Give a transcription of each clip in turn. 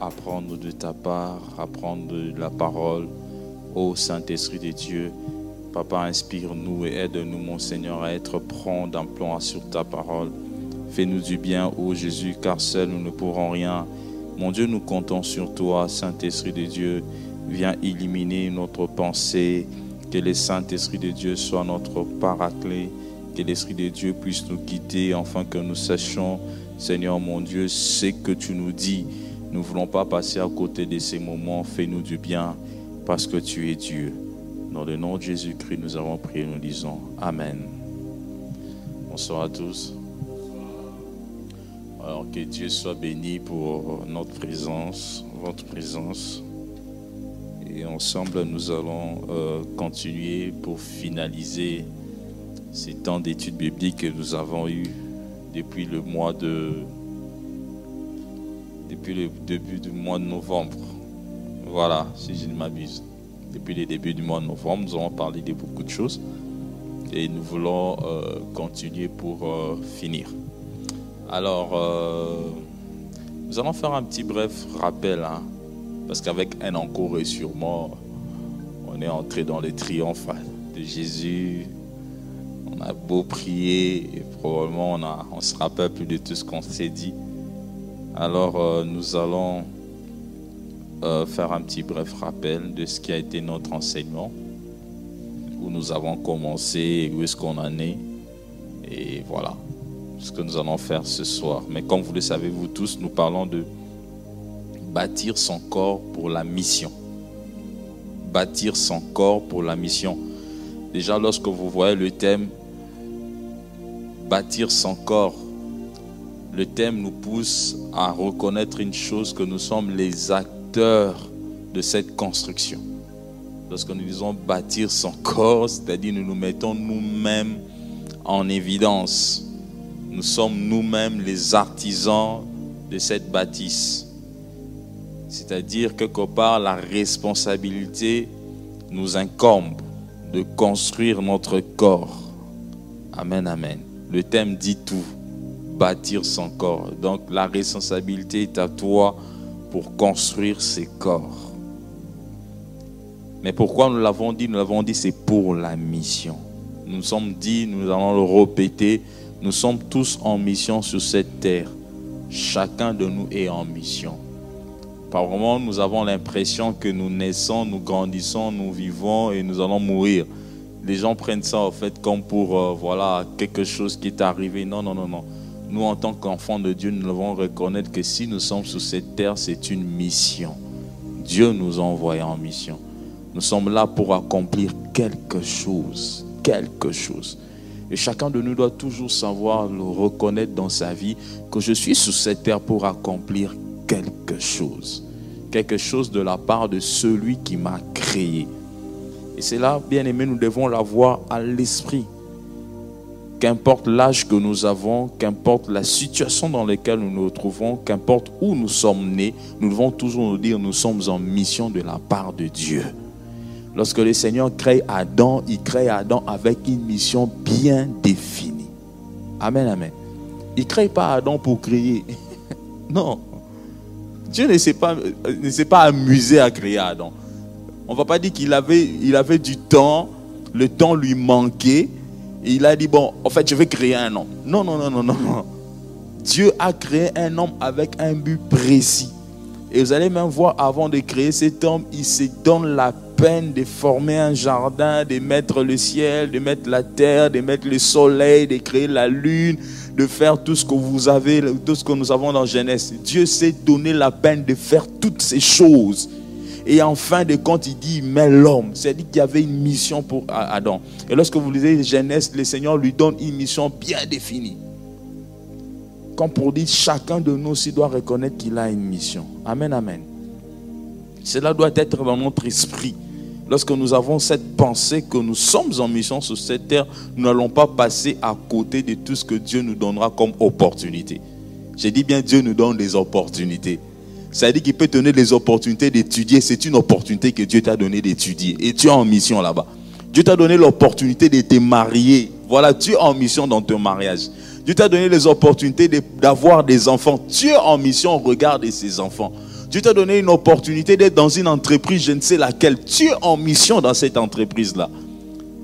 Apprendre de ta part, apprendre de la parole. Ô Saint-Esprit de Dieu, Papa, inspire-nous et aide-nous, mon Seigneur, à être prompt d'emploi sur ta parole. Fais-nous du bien, ô Jésus, car seul nous ne pourrons rien. Mon Dieu, nous comptons sur toi, Saint-Esprit de Dieu. Viens illuminer notre pensée. Que le Saint-Esprit de Dieu soit notre paraclet. Que l'Esprit de Dieu puisse nous guider afin que nous sachions, Seigneur mon Dieu, ce que tu nous dis. Nous ne voulons pas passer à côté de ces moments. Fais-nous du bien parce que tu es Dieu. Dans le nom de Jésus-Christ, nous avons prié, nous disons Amen. Bonsoir à tous. Alors que Dieu soit béni pour notre présence, votre présence. Et ensemble, nous allons euh, continuer pour finaliser ces temps d'études bibliques que nous avons eu depuis le mois de depuis le début du mois de novembre. Voilà, si je ne m'abuse. Depuis le début du mois de novembre, nous avons parlé de beaucoup de choses et nous voulons euh, continuer pour euh, finir. Alors, euh, nous allons faire un petit bref rappel, hein, parce qu'avec un encore et sûrement, on est entré dans le triomphe de Jésus. On a beau prier et probablement on a, on se rappelle plus de tout ce qu'on s'est dit. Alors, euh, nous allons euh, faire un petit bref rappel de ce qui a été notre enseignement, où nous avons commencé où est-ce qu'on en est. Et voilà ce que nous allons faire ce soir. Mais comme vous le savez, vous tous, nous parlons de bâtir son corps pour la mission. Bâtir son corps pour la mission. Déjà, lorsque vous voyez le thème bâtir son corps, le thème nous pousse à reconnaître une chose que nous sommes les acteurs de cette construction. Lorsque nous disons bâtir son corps, c'est-à-dire nous nous mettons nous-mêmes en évidence. Nous sommes nous-mêmes les artisans de cette bâtisse. C'est-à-dire que quelque part, la responsabilité nous incombe de construire notre corps. Amen, amen. Le thème dit tout. Bâtir son corps. Donc la responsabilité est à toi pour construire ces corps. Mais pourquoi nous l'avons dit? Nous l'avons dit, c'est pour la mission. Nous nous sommes dit, nous allons le répéter, nous sommes tous en mission sur cette terre. Chacun de nous est en mission. Par moments, nous avons l'impression que nous naissons, nous grandissons, nous vivons et nous allons mourir. Les gens prennent ça en fait comme pour euh, voilà quelque chose qui est arrivé. Non, non, non, non. Nous, en tant qu'enfants de Dieu, nous devons reconnaître que si nous sommes sur cette terre, c'est une mission. Dieu nous a en mission. Nous sommes là pour accomplir quelque chose, quelque chose. Et chacun de nous doit toujours savoir le reconnaître dans sa vie que je suis sur cette terre pour accomplir quelque chose. Quelque chose de la part de celui qui m'a créé. Et c'est là, bien aimé, nous devons l'avoir à l'esprit. Qu'importe l'âge que nous avons, qu'importe la situation dans laquelle nous nous retrouvons, qu'importe où nous sommes nés, nous devons toujours nous dire nous sommes en mission de la part de Dieu. Lorsque le Seigneur crée Adam, il crée Adam avec une mission bien définie. Amen, amen. Il ne crée pas Adam pour créer. non. Dieu ne s'est pas, pas amusé à créer Adam. On ne va pas dire qu'il avait, il avait du temps, le temps lui manquait, il a dit, bon, en fait, je vais créer un homme. Non, non, non, non, non, non. Dieu a créé un homme avec un but précis. Et vous allez même voir, avant de créer cet homme, il se donne la peine de former un jardin, de mettre le ciel, de mettre la terre, de mettre le soleil, de créer la lune, de faire tout ce que vous avez, tout ce que nous avons dans Genèse. Dieu s'est donné la peine de faire toutes ces choses. Et en fin de compte, il dit, mais l'homme, c'est-à-dire qu'il y avait une mission pour Adam. Et lorsque vous lisez Genèse, le Seigneur lui donne une mission bien définie. Comme pour dire, chacun de nous aussi doit reconnaître qu'il a une mission. Amen, amen. Cela doit être dans notre esprit. lorsque nous avons cette pensée que nous sommes en mission sur cette terre, nous n'allons pas passer à côté de tout ce que Dieu nous donnera comme opportunité. J'ai dit bien, Dieu nous donne des opportunités. Ça veut dire qu'il peut te donner des opportunités d'étudier. C'est une opportunité que Dieu t'a donné d'étudier. Et tu es en mission là-bas. Dieu t'a donné l'opportunité de te marier. Voilà, tu es en mission dans ton mariage. Dieu t'a donné les opportunités d'avoir des enfants. Tu es en mission, regarde ces enfants. Dieu t'a donné une opportunité d'être dans une entreprise, je ne sais laquelle. Tu es en mission dans cette entreprise-là.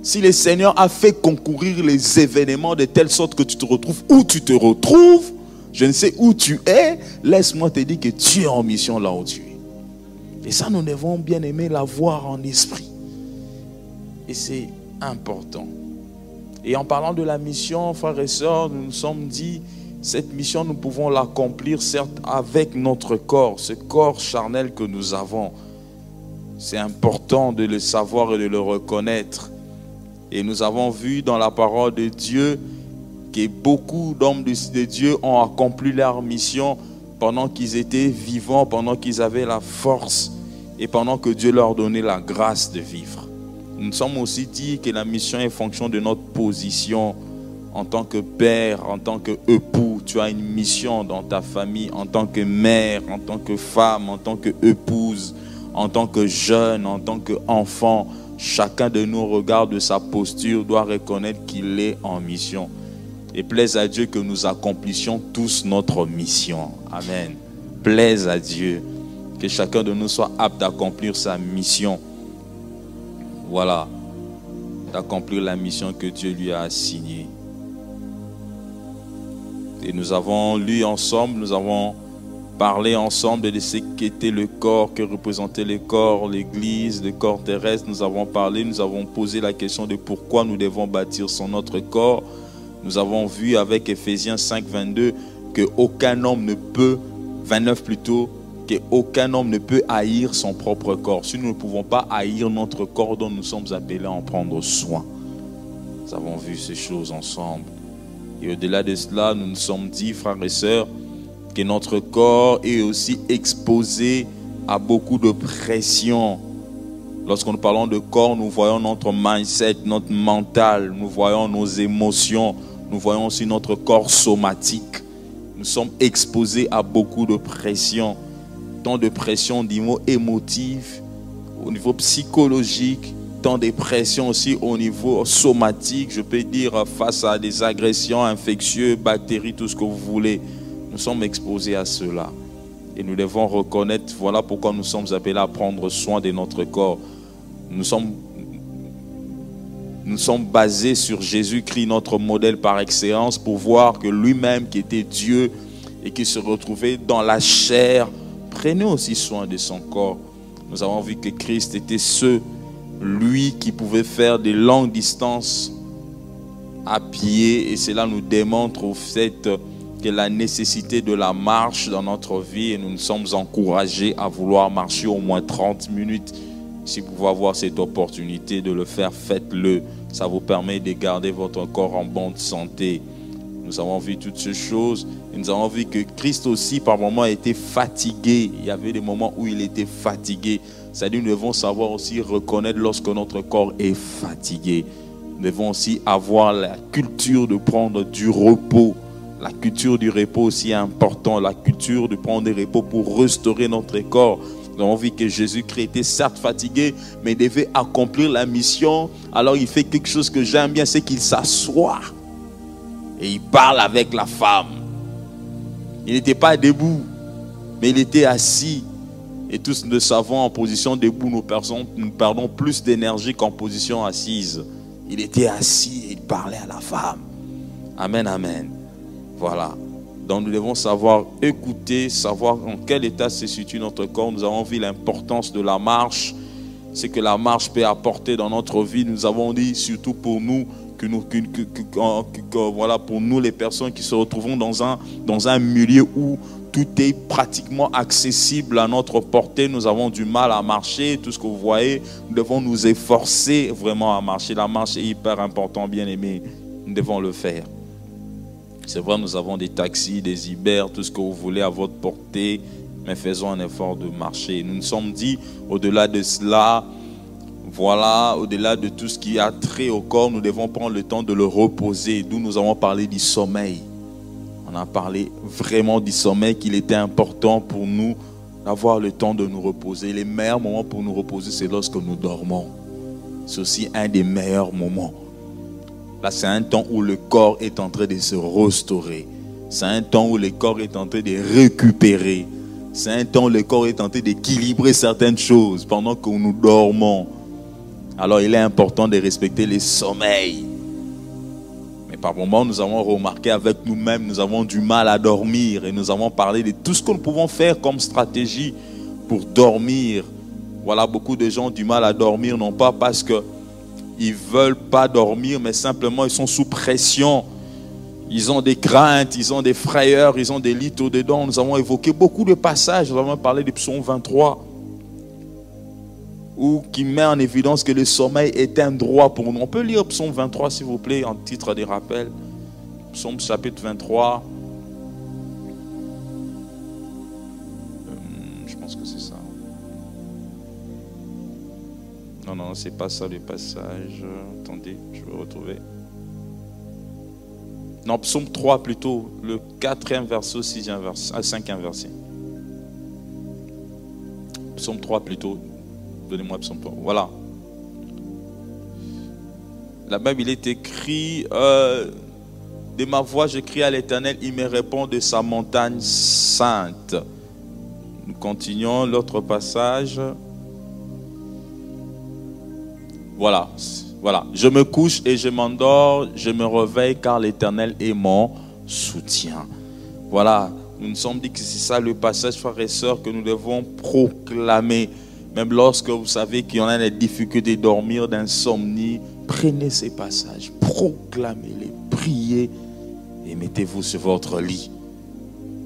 Si le Seigneur a fait concourir les événements de telle sorte que tu te retrouves où tu te retrouves, je ne sais où tu es, laisse-moi te dire que tu es en mission là où tu es. Et ça, nous devons bien aimer l'avoir en esprit. Et c'est important. Et en parlant de la mission, frères et sœurs, nous nous sommes dit, cette mission, nous pouvons l'accomplir certes avec notre corps, ce corps charnel que nous avons. C'est important de le savoir et de le reconnaître. Et nous avons vu dans la parole de Dieu que beaucoup d'hommes de Dieu ont accompli leur mission pendant qu'ils étaient vivants, pendant qu'ils avaient la force et pendant que Dieu leur donnait la grâce de vivre. Nous sommes aussi dit que la mission est fonction de notre position en tant que père, en tant que époux. Tu as une mission dans ta famille en tant que mère, en tant que femme, en tant que épouse, en tant que jeune, en tant qu'enfant. Chacun de nous regarde sa posture, doit reconnaître qu'il est en mission. Et plaise à Dieu que nous accomplissions tous notre mission. Amen. Plaise à Dieu que chacun de nous soit apte d'accomplir sa mission. Voilà, d'accomplir la mission que Dieu lui a assignée. Et nous avons lu ensemble, nous avons parlé ensemble de ce qu'était le corps, que représentait le corps, l'Église, le corps terrestre. Nous avons parlé, nous avons posé la question de pourquoi nous devons bâtir son notre corps. Nous avons vu avec Ephésiens 5, 22 que aucun homme ne peut, 29 plutôt, qu'aucun homme ne peut haïr son propre corps. Si nous ne pouvons pas haïr notre corps dont nous sommes appelés à en prendre soin. Nous avons vu ces choses ensemble. Et au-delà de cela, nous nous sommes dit, frères et sœurs, que notre corps est aussi exposé à beaucoup de pression. Lorsque nous parlons de corps, nous voyons notre mindset, notre mental, nous voyons nos émotions, nous voyons aussi notre corps somatique. Nous sommes exposés à beaucoup de pression de pression au niveau émotif, au niveau psychologique, tant de pression aussi au niveau somatique, je peux dire, face à des agressions infectieuses, bactéries, tout ce que vous voulez. Nous sommes exposés à cela. Et nous devons reconnaître, voilà pourquoi nous sommes appelés à prendre soin de notre corps. Nous sommes, nous sommes basés sur Jésus-Christ, notre modèle par excellence, pour voir que lui-même, qui était Dieu et qui se retrouvait dans la chair, prenez aussi soin de son corps. Nous avons vu que Christ était ce, lui qui pouvait faire des longues distances à pied et cela nous démontre au fait que la nécessité de la marche dans notre vie et nous nous sommes encouragés à vouloir marcher au moins 30 minutes. Si vous pouvez avoir cette opportunité de le faire, faites-le. Ça vous permet de garder votre corps en bonne santé. Nous avons vu toutes ces choses nous avons vu que Christ aussi, par moments, était fatigué. Il y avait des moments où il était fatigué. C'est-à-dire, nous devons savoir aussi reconnaître lorsque notre corps est fatigué. Nous devons aussi avoir la culture de prendre du repos. La culture du repos aussi est importante. La culture de prendre des repos pour restaurer notre corps. Nous avons vu que Jésus-Christ était certes fatigué, mais devait accomplir la mission. Alors il fait quelque chose que j'aime bien, c'est qu'il s'assoit. Et il parle avec la femme. Il n'était pas debout, mais il était assis. Et tous nous savons, en position debout, nous perdons, nous perdons plus d'énergie qu'en position assise. Il était assis et il parlait à la femme. Amen, amen. Voilà. Donc nous devons savoir écouter, savoir en quel état se situe notre corps. Nous avons vu l'importance de la marche, ce que la marche peut apporter dans notre vie. Nous avons dit, surtout pour nous, que nous, voilà, pour nous les personnes qui se retrouvons dans un, dans un milieu où tout est pratiquement accessible à notre portée, nous avons du mal à marcher, tout ce que vous voyez, nous devons nous efforcer vraiment à marcher. La marche est hyper importante, bien aimé, nous devons le faire. C'est vrai, nous avons des taxis, des Uber, tout ce que vous voulez à votre portée, mais faisons un effort de marcher. Nous nous sommes dit, au-delà de cela, voilà, au-delà de tout ce qui a trait au corps, nous devons prendre le temps de le reposer. D'où nous avons parlé du sommeil. On a parlé vraiment du sommeil, qu'il était important pour nous d'avoir le temps de nous reposer. Les meilleurs moments pour nous reposer, c'est lorsque nous dormons. C'est aussi un des meilleurs moments. Là, c'est un temps où le corps est en train de se restaurer. C'est un temps où le corps est en train de récupérer. C'est un temps où le corps est en train d'équilibrer certaines choses pendant que nous dormons. Alors il est important de respecter les sommeils. Mais par moments, nous avons remarqué avec nous-mêmes, nous avons du mal à dormir et nous avons parlé de tout ce que nous pouvons faire comme stratégie pour dormir. Voilà, beaucoup de gens ont du mal à dormir, non pas parce qu'ils ne veulent pas dormir, mais simplement ils sont sous pression. Ils ont des craintes, ils ont des frayeurs, ils ont des lits au-dedans. Nous avons évoqué beaucoup de passages. Nous avons parlé du psaume 23 ou qui met en évidence que le sommeil est un droit pour nous. On peut lire Psaume 23, s'il vous plaît, en titre des rappels. Psaume chapitre 23. Non, non, c'est pas ça le passage. Attendez, je vais retrouver. Non, psaume 3 plutôt, le quatrième verset, sixième verset, ah, cinquième verset. Psaume 3 plutôt, Donnez-moi psaume 3. Voilà. La Bible, il est écrit euh, De ma voix, je crie à l'Éternel, il me répond de sa montagne sainte. Nous continuons l'autre passage. Voilà. Voilà. Je me couche et je m'endors, je me réveille car l'Éternel est mon soutien. Voilà. Nous nous sommes dit que c'est ça le passage, frères et sœurs, que nous devons proclamer. Même lorsque vous savez qu'il y en a des difficultés de dormir, d'insomnie, prenez ces passages, proclamez-les, priez et mettez-vous sur votre lit.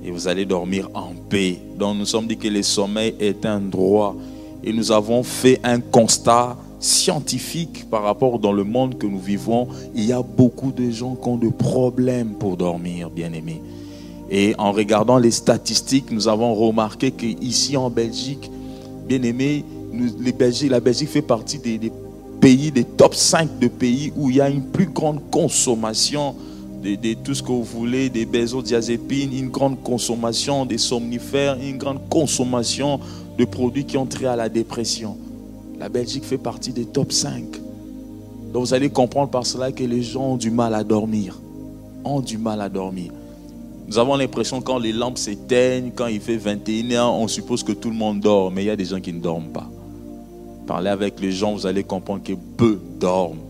Et vous allez dormir en paix. Donc nous sommes dit que le sommeil est un droit. Et nous avons fait un constat scientifique par rapport dans le monde que nous vivons. Il y a beaucoup de gens qui ont des problèmes pour dormir, bien aimés. Et en regardant les statistiques, nous avons remarqué qu'ici en Belgique, bien aimé, les la Belgique fait partie des, pays, des top 5 de pays où il y a une plus grande consommation de, tout ce que vous voulez, des benzodiazépines, une grande consommation des somnifères, une grande consommation de produits qui ont trait à la dépression. La Belgique fait partie des top 5. Donc vous allez comprendre par cela que les gens ont du mal à dormir. Ont du mal à dormir. Nous avons l'impression quand les lampes s'éteignent, quand il fait 21h, on suppose que tout le monde dort, mais il y a des gens qui ne dorment pas. Parlez avec les gens, vous allez comprendre que peu dorment.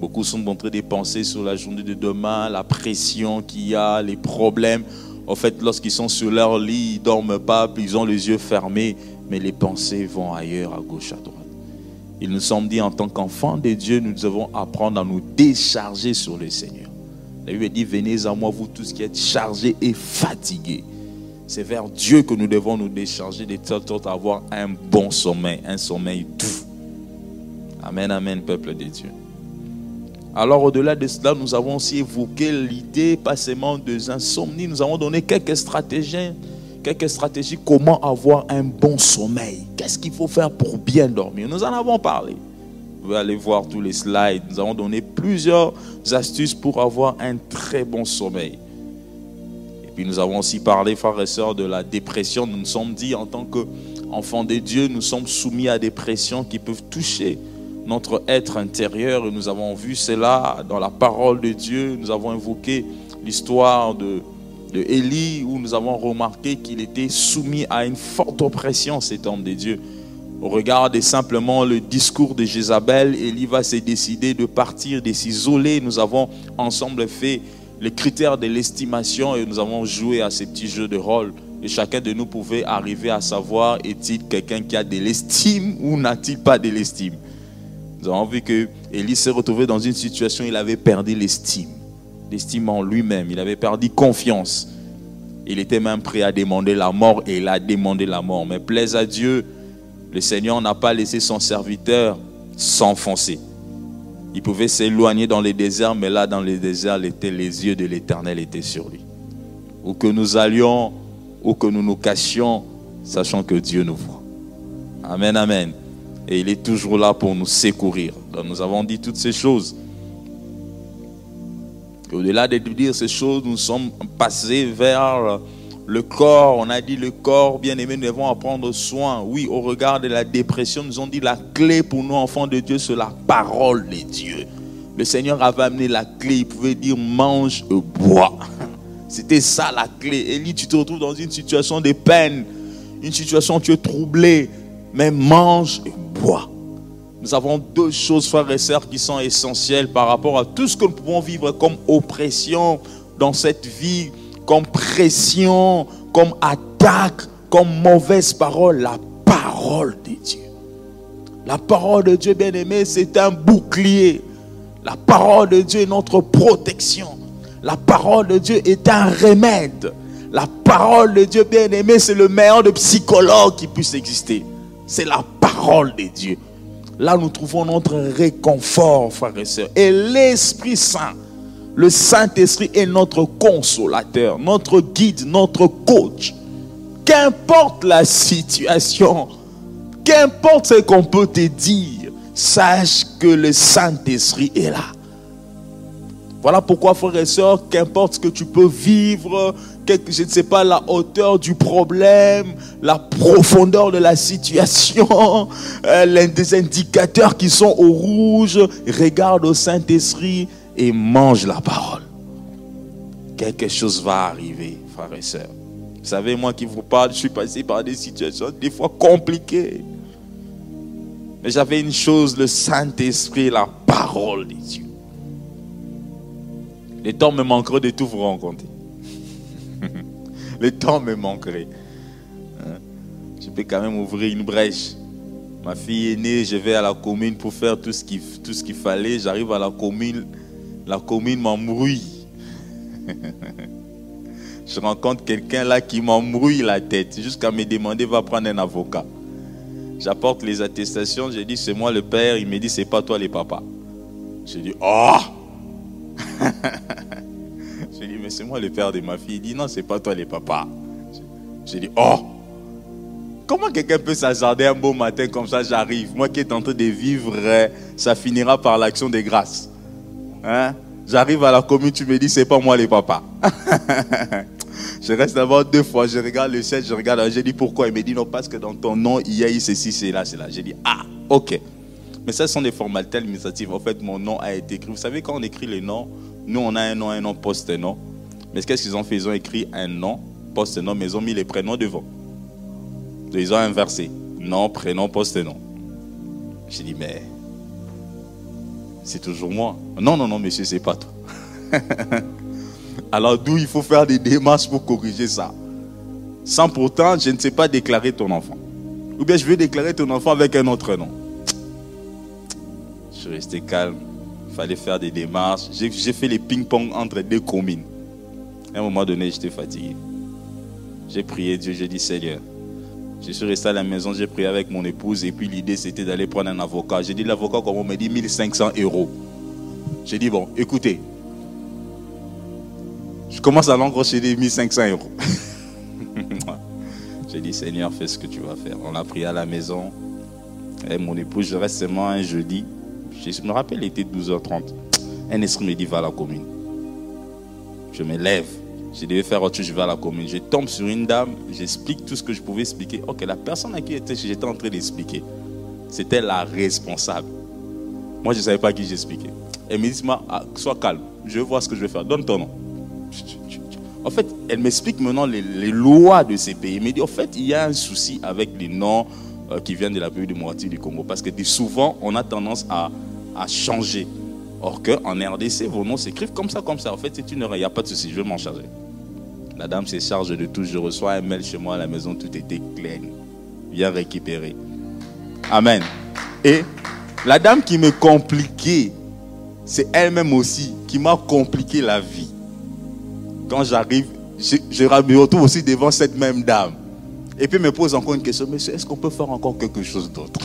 Beaucoup sont en train de penser sur la journée de demain, la pression qu'il y a, les problèmes. En fait, lorsqu'ils sont sur leur lit, ils ne dorment pas, puis ils ont les yeux fermés, mais les pensées vont ailleurs, à gauche, à droite. Il nous semble dit en tant qu'enfants de Dieu, nous devons apprendre à nous décharger sur le Seigneur. La Bible dit, venez à moi, vous tous qui êtes chargés et fatigués. C'est vers Dieu que nous devons nous décharger de telle sorte à avoir un bon sommeil, un sommeil doux. Amen, amen, peuple de Dieu. Alors au-delà de cela, nous avons aussi évoqué l'idée, pas seulement de insomnie, nous avons donné quelques stratégies, quelques stratégies comment avoir un bon sommeil. Qu'est-ce qu'il faut faire pour bien dormir? Nous en avons parlé. Vous pouvez aller voir tous les slides. Nous avons donné plusieurs astuces pour avoir un très bon sommeil. Et puis nous avons aussi parlé, frères et sœurs, de la dépression. Nous nous sommes dit, en tant qu'enfants de Dieu, nous sommes soumis à des pressions qui peuvent toucher notre être intérieur. Et nous avons vu cela dans la parole de Dieu. Nous avons invoqué l'histoire de, de Élie, où nous avons remarqué qu'il était soumis à une forte oppression, cet homme de Dieu. Au regard simplement le discours de Jézabel, Élie va se décider de partir, de s'isoler. Nous avons ensemble fait les critères de l'estimation et nous avons joué à ces petits jeux de rôle. Et chacun de nous pouvait arriver à savoir est-il quelqu'un qui a de l'estime ou n'a-t-il pas de l'estime? Nous avons vu que Élie s'est retrouvé dans une situation où il avait perdu l'estime, l'estime en lui-même. Il avait perdu confiance. Il était même prêt à demander la mort et il a demandé la mort. Mais plaise à Dieu, le Seigneur n'a pas laissé son serviteur s'enfoncer. Il pouvait s'éloigner dans les déserts, mais là, dans les déserts, les yeux de l'Éternel étaient sur lui. Où que nous allions, où que nous nous cachions, sachant que Dieu nous voit. Amen, amen. Et il est toujours là pour nous secourir. Donc nous avons dit toutes ces choses. Au-delà de dire ces choses, nous sommes passés vers le corps. On a dit le corps, bien aimé, nous devons en prendre soin. Oui, au regard de la dépression, nous avons dit la clé pour nous, enfants de Dieu, c'est la parole de Dieu. Le Seigneur avait amené la clé. Il pouvait dire mange et bois. C'était ça la clé. Élie, tu te retrouves dans une situation de peine, une situation où tu es troublé, mais mange et bois. Nous avons deux choses, frères et sœurs, qui sont essentielles par rapport à tout ce que nous pouvons vivre comme oppression dans cette vie, comme pression, comme attaque, comme mauvaise parole. La parole de Dieu. La parole de Dieu, bien aimé, c'est un bouclier. La parole de Dieu est notre protection. La parole de Dieu est un remède. La parole de Dieu, bien aimé, c'est le meilleur de psychologue qui puisse exister. C'est la parole de Dieu. Là, nous trouvons notre réconfort, frères et sœurs. Et l'Esprit Saint, le Saint-Esprit est notre consolateur, notre guide, notre coach. Qu'importe la situation, qu'importe ce qu'on peut te dire, sache que le Saint-Esprit est là. Voilà pourquoi, frères et sœurs, qu'importe ce que tu peux vivre, je ne sais pas, la hauteur du problème, la profondeur de la situation, euh, des indicateurs qui sont au rouge, regarde au Saint-Esprit et mange la parole. Quelque chose va arriver, frères et sœurs. Vous savez, moi qui vous parle, je suis passé par des situations des fois compliquées. Mais j'avais une chose, le Saint-Esprit, la parole de Dieu. Les temps me manqueraient de tout vous rencontrer. Le temps me manquerait. Hein? Je peux quand même ouvrir une brèche. Ma fille est née, je vais à la commune pour faire tout ce qu'il fallait. J'arrive à la commune, la commune m'embrouille. je rencontre quelqu'un là qui m'embrouille la tête jusqu'à me demander va prendre un avocat. J'apporte les attestations, je dis c'est moi le père, il me dit c'est pas toi les papas. Je dis oh Je dis, mais c'est moi le père de ma fille. Il dit, non, c'est pas toi les papas. Je dis, oh, comment quelqu'un peut s'hasarder un beau matin comme ça, j'arrive. Moi qui est en train de vivre, ça finira par l'action des grâces. Hein? J'arrive à la commune, tu me dis, c'est pas moi les papas. je reste d'abord deux fois, je regarde le ciel, je regarde, je dis pourquoi? Il me dit, non, parce que dans ton nom, il y a eu ceci, c'est là, c'est là. Je dis, ah, ok. Mais ça, ce sont des formalités administratives. En fait, mon nom a été écrit. Vous savez, quand on écrit les noms, nous, on a un nom, un nom, post-nom. Mais qu'est-ce qu'ils ont fait? Ils ont écrit un nom, post-nom, mais ils ont mis les prénoms devant. Ils ont inversé. Nom, prénom, post-nom. J'ai dit, mais c'est toujours moi. Non, non, non, monsieur, c'est pas toi. Alors d'où il faut faire des démarches pour corriger ça? Sans pourtant, je ne sais pas déclarer ton enfant. Ou bien je veux déclarer ton enfant avec un autre nom. Je suis resté calme fallait faire des démarches. J'ai fait les ping-pong entre deux communes. À un moment donné, j'étais fatigué. J'ai prié Dieu, j'ai dit Seigneur. Je suis resté à la maison, j'ai prié avec mon épouse et puis l'idée c'était d'aller prendre un avocat. J'ai dit l'avocat, comme on m'a dit, 1500 euros. J'ai dit bon, écoutez, je commence à l'engrocher des 1500 euros. j'ai dit Seigneur, fais ce que tu vas faire. On a prié à la maison. Et mon épouse, je reste seulement un jeudi. Je me rappelle, il était 12h30. Un esprit me dit, va à la commune. Je me lève. Je devais faire autre chose, je vais à la commune. Je tombe sur une dame, j'explique tout ce que je pouvais expliquer. Ok, la personne à qui j'étais en train d'expliquer, c'était la responsable. Moi, je ne savais pas qui j'expliquais. Elle me dit, ah, sois calme, je vais voir ce que je vais faire. Donne ton nom. En fait, elle m'explique maintenant les, lois de ces pays. Elle me dit, en fait, il y a un souci avec les noms euh, qui viennent de la République moitié du Congo. Parce que souvent, on a tendance à à changer. Or qu'en RDC, vos noms s'écrivent comme ça, comme ça. En fait, c'est une erreur, il n'y a pas de souci, je vais m'en charger. La dame se charge de tout. Je reçois un mail chez moi à la maison, tout était clair. Bien récupéré. Amen. Et la dame qui me compliquait, c'est elle-même aussi qui m'a compliqué la vie. Quand j'arrive, je, je me retrouve aussi devant cette même dame. Et puis me pose encore une question, monsieur, est-ce qu'on peut faire encore quelque chose d'autre?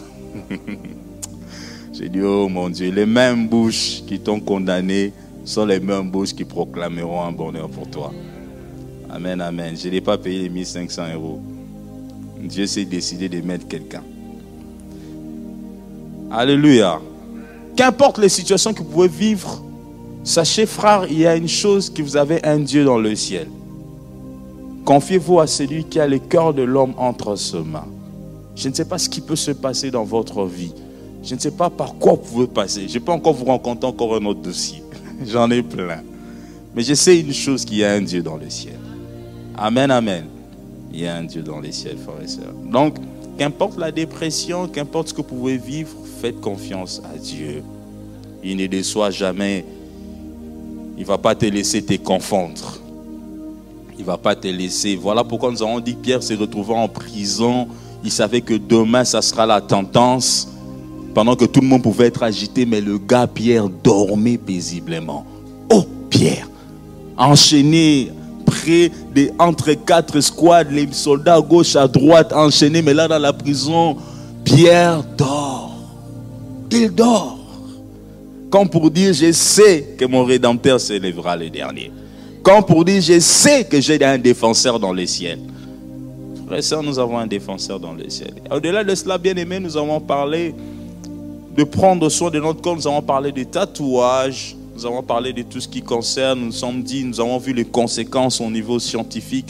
J'ai dit, oh mon Dieu, les mêmes bouches qui t'ont condamné sont les mêmes bouches qui proclameront un bonheur pour toi. Amen, amen. Je n'ai pas payé les 1500 euros. Dieu s'est décidé de mettre quelqu'un. Alléluia. Qu'importe les situations que vous pouvez vivre, sachez, frère, il y a une chose que vous avez un Dieu dans le ciel. Confiez-vous à celui qui a le cœur de l'homme entre ses mains. Je ne sais pas ce qui peut se passer dans votre vie. Je ne sais pas par quoi vous pouvez passer. Je peux encore vous rencontrer encore un autre dossier. J'en ai plein. Mais je sais une chose, qu'il y a un Dieu dans le ciel. Amen, amen. Il y a un Dieu dans les ciels, frères et sœurs. Donc, qu'importe la dépression, qu'importe ce que vous pouvez vivre, faites confiance à Dieu. Il ne déçoit jamais. Il ne va pas te laisser te confondre. Il ne va pas te laisser. Voilà pourquoi nous avons dit que Pierre s'est retrouvé en prison. Il savait que demain, ça sera la tendance. Pendant que tout le monde pouvait être agité, mais le gars Pierre dormait paisiblement. Oh, Pierre, enchaîné près de, entre quatre squads, les soldats à gauche, à droite, enchaînés, mais là dans la prison, Pierre dort. Il dort. Comme pour dire, je sais que mon Rédempteur s'élèvera le dernier. Comme pour dire, je sais que j'ai un défenseur dans le ciel. Frères et nous avons un défenseur dans le ciel. Au-delà de cela, bien aimé, nous avons parlé de prendre soin de notre corps. Nous avons parlé des tatouages. Nous avons parlé de tout ce qui concerne. Nous sommes dit, nous avons vu les conséquences au niveau scientifique,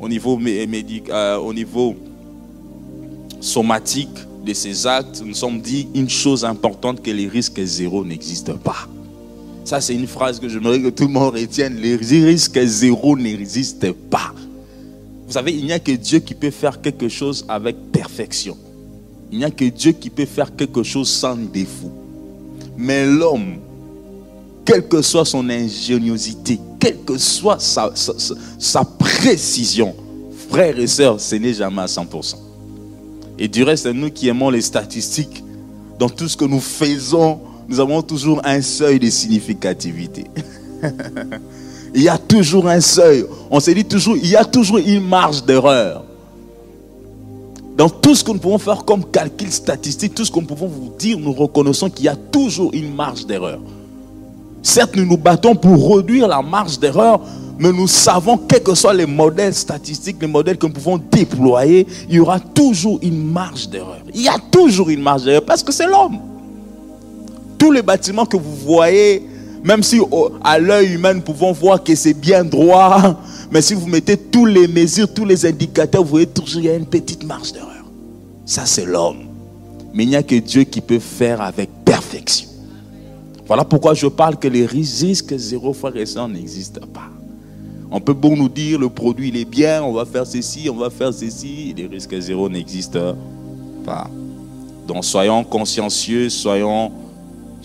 au niveau médical, euh, au niveau somatique de ces actes. Nous sommes dit une chose importante que les risques zéro n'existent pas. Ça, c'est une phrase que j'aimerais que tout le monde retienne. Les risques zéro n'existent pas. Vous savez, il n'y a que Dieu qui peut faire quelque chose avec perfection. Il n'y a que Dieu qui peut faire quelque chose sans défaut. Mais l'homme, quelle que soit son ingéniosité, quelle que soit sa, sa, précision, frères et sœurs, ce n'est jamais à 100%. Et du reste, nous qui aimons les statistiques, dans tout ce que nous faisons, nous avons toujours un seuil de significativité. il y a toujours un seuil. On se dit toujours, il y a toujours une marge d'erreur. Dans tout ce que nous pouvons faire comme calcul statistique, tout ce que nous pouvons vous dire, nous reconnaissons qu'il y a toujours une marge d'erreur. Certes, nous nous battons pour réduire la marge d'erreur, mais nous savons, quels que soient les modèles statistiques, les modèles que nous pouvons déployer, il y aura toujours une marge d'erreur. Il y a toujours une marge d'erreur parce que c'est l'homme. Tous les bâtiments que vous voyez, même si à l'œil humain nous pouvons voir que c'est bien droit, mais si vous mettez tous les mesures, tous les indicateurs, vous voyez toujours qu'il y a une petite marge d'erreur. Ça, c'est l'homme. Mais il n'y a que Dieu qui peut faire avec perfection. Voilà pourquoi je parle que les risques zéro et sœurs n'existent pas. On peut bon nous dire le produit il est bien, on va faire ceci, on va faire ceci, les risques zéro n'existent pas. Donc soyons consciencieux, soyons,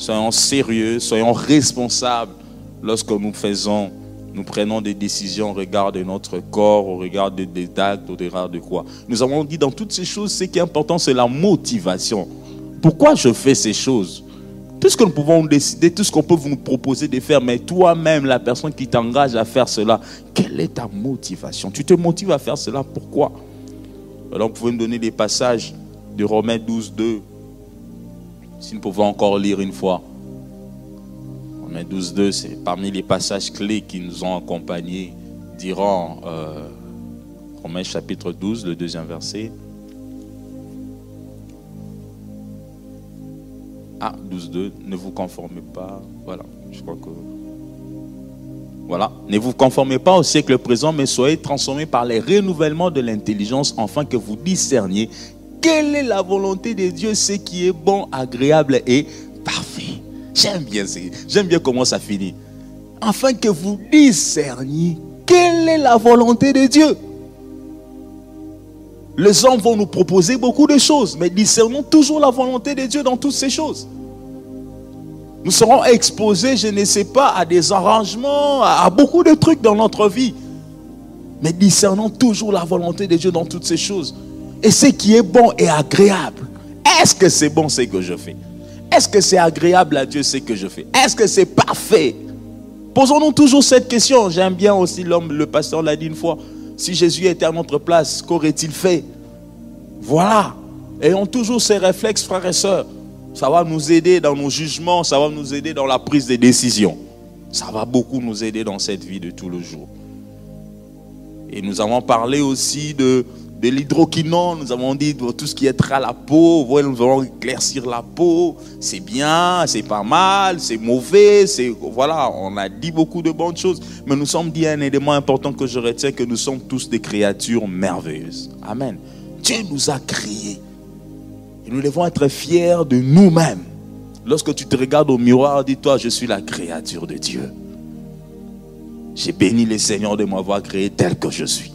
soyons sérieux, soyons responsables lorsque nous faisons nous prenons des décisions au regard de notre corps, au regard des, actes, au regard de quoi. Nous avons dit dans toutes ces choses, ce qui est important, c'est la motivation. Pourquoi je fais ces choses? Tout ce que nous pouvons décider, tout ce qu'on peut vous proposer de faire, mais toi-même, la personne qui t'engage à faire cela, quelle est ta motivation? Tu te motives à faire cela, pourquoi? Alors, vous pouvez me donner des passages de Romains 12, 2, si nous pouvons encore lire une fois. Romains 12, 2, c'est parmi les passages clés qui nous ont accompagnés durant euh, Romains chapitre 12, le deuxième verset. Ah, 12, 2, ne vous conformez pas. Voilà, je crois que. Voilà, ne vous conformez pas au siècle présent, mais soyez transformés par les renouvellements de l'intelligence, afin que vous discerniez quelle est la volonté de Dieu, ce qui est bon, agréable et parfait? J'aime bien, j'aime bien comment ça finit. Afin que vous discerniez quelle est la volonté de Dieu? Les hommes vont nous proposer beaucoup de choses, mais discernons toujours la volonté de Dieu dans toutes ces choses. Nous serons exposés, je ne sais pas, à des arrangements, à beaucoup de trucs dans notre vie. Mais discernons toujours la volonté de Dieu dans toutes ces choses. Et ce qui est bon et agréable. Est-ce que c'est bon ce que je fais? Est-ce que c'est agréable à Dieu ce que je fais? Est-ce que c'est parfait? Posons-nous toujours cette question. J'aime bien aussi l'homme, le pasteur l'a dit une fois. Si Jésus était à notre place, qu'aurait-il fait? Voilà. Ayons toujours ces réflexes, frères et sœurs. Ça va nous aider dans nos jugements, ça va nous aider dans la prise de décision. Ça va beaucoup nous aider dans cette vie de tous les jours. Et nous avons parlé aussi de, de l'hydroquinone, nous avons dit tout ce qui est à la peau, nous allons éclaircir la peau, c'est bien, c'est pas mal, c'est mauvais, c'est voilà, on a dit beaucoup de bonnes choses, mais nous sommes dit un élément important que je retiens que nous sommes tous des créatures merveilleuses. Amen. Dieu nous a créés. Et nous devons être fiers de nous-mêmes. Lorsque tu te regardes au miroir, dis-toi, je suis la créature de Dieu. J'ai béni le Seigneur de m'avoir créé tel que je suis.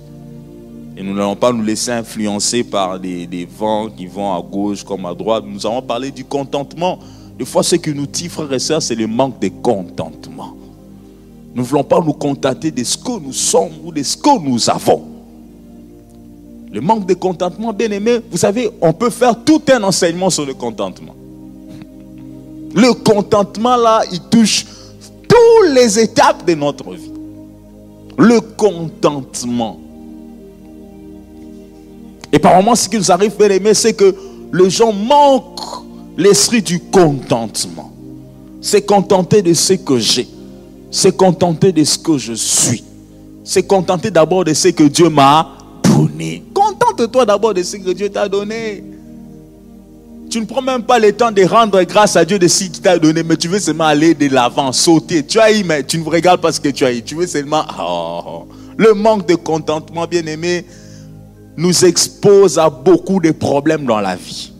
Et nous n'allons pas nous laisser influencer par des, vents qui vont à gauche comme à droite. Nous allons parler du contentement. Des fois, ce qui nous tire, frères et sœurs, c'est le manque de contentement. Nous ne voulons pas nous contenter de ce que nous sommes ou de ce que nous avons. Le manque de contentement, bien aimé, vous savez, on peut faire tout un enseignement sur le contentement. Le contentement, là, il touche toutes les étapes de notre vie. Le contentement. Et par moments, ce qui nous arrive, bien aimé, c'est que les gens manquent l'esprit du contentement. C'est contenter de ce que j'ai. C'est contenter de ce que je suis. C'est contenter d'abord de ce que Dieu m'a donné. Contente-toi d'abord de ce que Dieu t'a donné. Tu ne prends même pas le temps de rendre grâce à Dieu de ce qu'il t'a donné, mais tu veux seulement aller de l'avant, sauter. Tu as eu, mais tu ne regardes pas ce que tu as eu. Tu veux seulement. Oh, le manque de contentement, bien aimé, nous expose à beaucoup de problèmes dans la vie.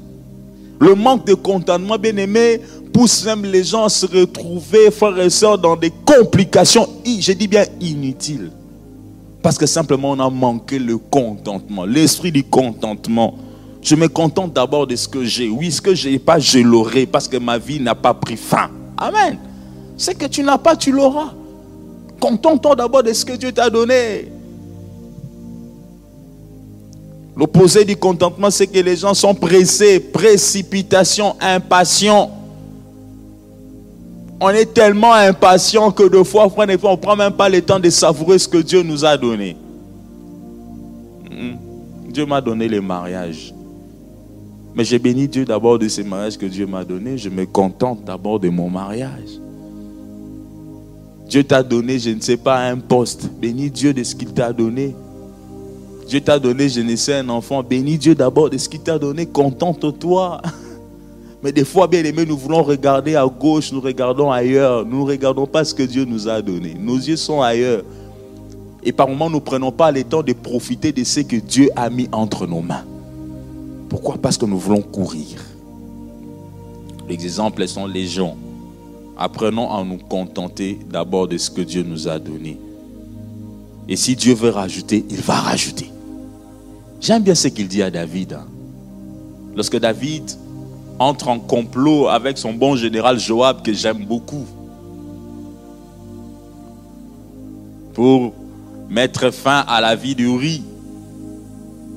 Le manque de contentement, bien aimé, pousse même les gens à se retrouver, frères et sœurs, dans des complications, je dis bien inutiles. Parce que simplement on a manqué le contentement, l'esprit du contentement. Je me contente d'abord de ce que j'ai. Oui, ce que je n'ai pas, je l'aurai parce que ma vie n'a pas pris fin. Amen. Ce que tu n'as pas, tu l'auras. Contente-toi d'abord de ce que Dieu t'a donné. L'opposé du contentement, c'est que les gens sont pressés, précipitation, impatients. On est tellement impatient que de fois, on ne prend même pas le temps de savourer ce que Dieu nous a donné. Hmm. Dieu m'a donné le mariage. Mais j'ai béni Dieu d'abord de ce mariage que Dieu m'a donné. Je me contente d'abord de mon mariage. Dieu t'a donné, je ne sais pas, un poste. Bénis Dieu de ce qu'il t'a donné. Dieu t'a donné, je ne sais, un enfant. Bénis Dieu d'abord de ce qu'il t'a donné. Contente-toi. Mais des fois, bien aimé, nous voulons regarder à gauche, nous regardons ailleurs. Nous ne regardons pas ce que Dieu nous a donné. Nos yeux sont ailleurs. Et par moments, nous ne prenons pas le temps de profiter de ce que Dieu a mis entre nos mains. Pourquoi? Parce que nous voulons courir. Les exemples sont légion. Apprenons à nous contenter d'abord de ce que Dieu nous a donné. Et si Dieu veut rajouter, il va rajouter. J'aime bien ce qu'il dit à David. Hein. Lorsque David entre en complot avec son bon général Joab, que j'aime beaucoup, pour mettre fin à la vie d'Uri,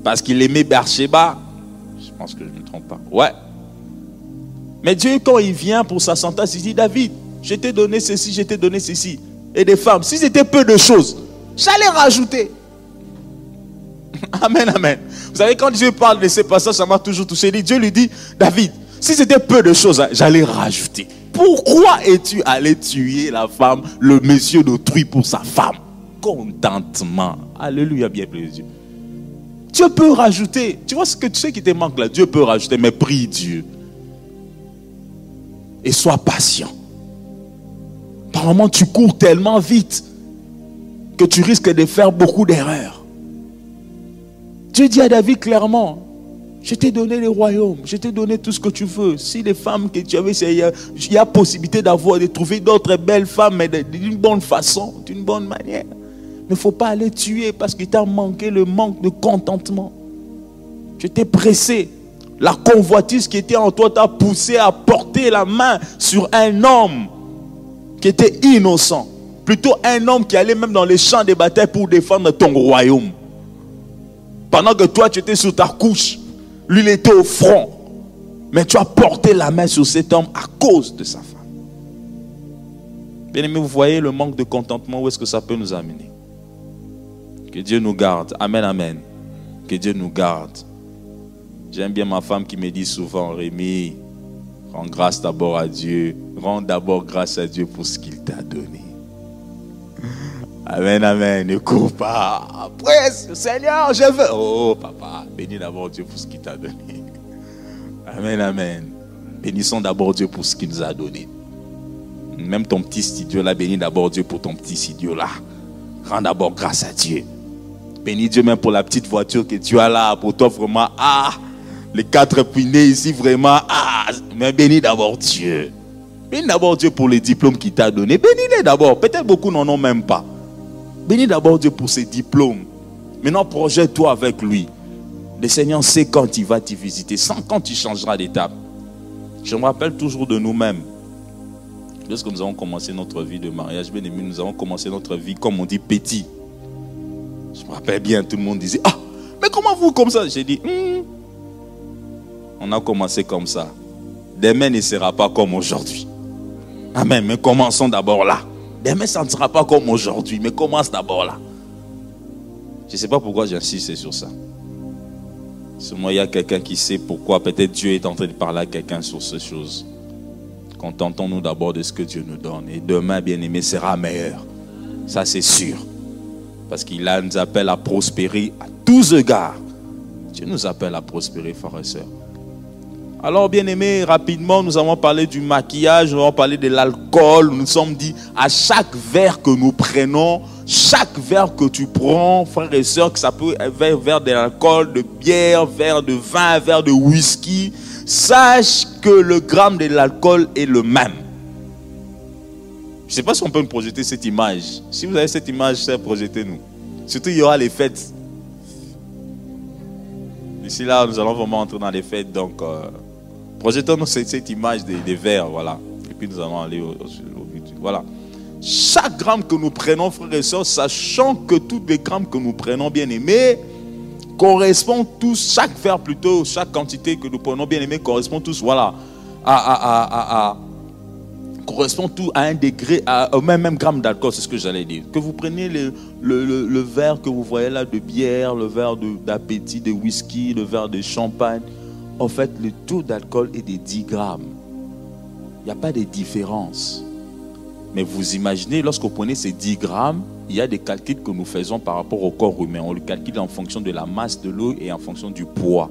parce qu'il aimait Bersheba. Je pense que je ne me trompe pas. Ouais. Mais Dieu, quand il vient pour sa sentence, il dit David, je t'ai donné ceci, je t'ai donné ceci. Et des femmes, si c'était peu de choses, j'allais rajouter. Amen, amen. Vous savez, quand Dieu parle de ces passages, ça m'a toujours touché. Dieu lui dit, David, si c'était peu de choses, hein, j'allais rajouter. Pourquoi es-tu allé tuer la femme, le monsieur d'autrui pour sa femme? Contentement. Alléluia, bien Dieu. Dieu peut rajouter. Tu vois ce que tu sais qui te manque là? Dieu peut rajouter, mais prie Dieu. Et sois patient. Par moment, tu cours tellement vite que tu risques de faire beaucoup d'erreurs. Dieu dit à David clairement, je t'ai donné le royaume, je t'ai donné tout ce que tu veux. Si les femmes que tu avais, il y a, possibilité d'avoir, de trouver d'autres belles femmes, mais d'une bonne façon, d'une bonne manière. Il ne faut pas aller tuer parce qu'il t'a manqué le manque de contentement. Je t'ai pressé. La convoitise qui était en toi t'a poussé à porter la main sur un homme qui était innocent. Plutôt un homme qui allait même dans les champs de bataille pour défendre ton royaume. Pendant que toi, tu étais sur ta couche. Lui, il était au front. Mais tu as porté la main sur cet homme à cause de sa femme. Bien aimé, vous voyez le manque de contentement, où est-ce que ça peut nous amener? Que Dieu nous garde. Amen, amen. Que Dieu nous garde. J'aime bien ma femme qui me dit souvent, Rémi, rends grâce d'abord à Dieu. Rends d'abord grâce à Dieu pour ce qu'il t'a donné. Amen, amen. Ne cours pas. Après, Seigneur, je veux. Oh, papa, bénis d'abord Dieu pour ce qu'il t'a donné. Amen, amen. Bénissons d'abord Dieu pour ce qu'il nous a donné. Même ton petit studio là, bénis d'abord Dieu pour ton petit studio là. Rends d'abord grâce à Dieu. Bénis Dieu même pour la petite voiture que tu as là. Pour toi, vraiment, ah, les quatre pinés ici, vraiment, ah, mais bénis d'abord Dieu. Bénis d'abord Dieu pour les diplômes qu'il t'a donné. Bénis-les d'abord. Peut-être beaucoup n'en ont même pas. Bénis d'abord Dieu pour ses diplômes. Maintenant, projette-toi avec lui. Le Seigneur sait quand il va t'y visiter, sans quand tu changeras d'étape. Je me rappelle toujours de nous-mêmes. Lorsque nous avons commencé notre vie de mariage, bien aimé, nous avons commencé notre vie, comme on dit, petit. Je me rappelle bien, tout le monde disait, ah, mais comment vous comme ça? J'ai dit, hmm. on a commencé comme ça. Demain ne sera pas comme aujourd'hui. Amen, mais commençons d'abord là. Demain, ça ne sera pas comme aujourd'hui, mais commence d'abord là. Je ne sais pas pourquoi j'insiste sur ça. Seulement, il y a quelqu'un qui sait pourquoi. Peut-être Dieu est en train de parler à quelqu'un sur ces choses. Contentons-nous d'abord de ce que Dieu nous donne. Et demain, bien aimé, sera meilleur. Ça, c'est sûr. Parce qu'il nous appelle à prospérer à tous égards. Dieu nous appelle à prospérer, frères et sœurs. Alors, bien aimé, rapidement, nous avons parlé du maquillage, nous avons parlé de l'alcool. Nous nous sommes dit, à chaque verre que nous prenons, chaque verre que tu prends, frères et sœurs, que ça peut être verre d'alcool, de bière, verre de vin, verre de whisky, sache que le gramme de l'alcool est le même. Je ne sais pas si on peut nous projeter cette image. Si vous avez cette image, projetez-nous. Surtout, il y aura les fêtes. Ici, là, nous allons vraiment entrer dans les fêtes. Donc, euh, projetons-nous cette, image des, verres. Voilà. Et puis, nous allons aller au, au. Voilà. Chaque gramme que nous prenons, frères et sœurs, sachant que tous les grammes que nous prenons, bien aimés, correspond tous, chaque verre plutôt, chaque quantité que nous prenons, bien aimé, correspond tous, voilà, à, correspond tout à un degré, au même, même gramme d'alcool, c'est ce que j'allais dire. Que vous preniez le, le, verre que vous voyez là de bière, le verre d'appétit, de, whisky, le verre de champagne, en fait, le taux d'alcool est de 10 grammes. Il n'y a pas de différence. Mais vous imaginez, lorsque vous prenez ces 10 grammes, il y a des calculs que nous faisons par rapport au corps humain. On le calcule en fonction de la masse de l'eau et en fonction du poids.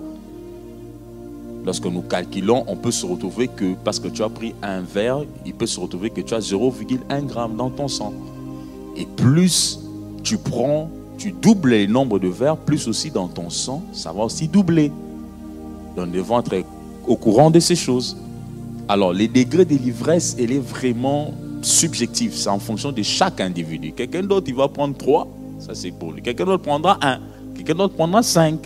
Lorsque nous calculons, on peut se retrouver que, parce que tu as pris un verre, il peut se retrouver que tu as 0,1 gramme dans ton sang. Et plus tu prends, tu doubles le nombre de verres, plus aussi dans ton sang, ça va aussi doubler. Donc nous devons être au courant de ces choses. Alors, les degrés de l'ivresse, elle est vraiment subjectif, c'est en fonction de chaque individu. Quelqu'un d'autre, il va prendre trois, ça c'est pour lui. Quelqu'un d'autre prendra un, quelqu'un d'autre prendra cinq.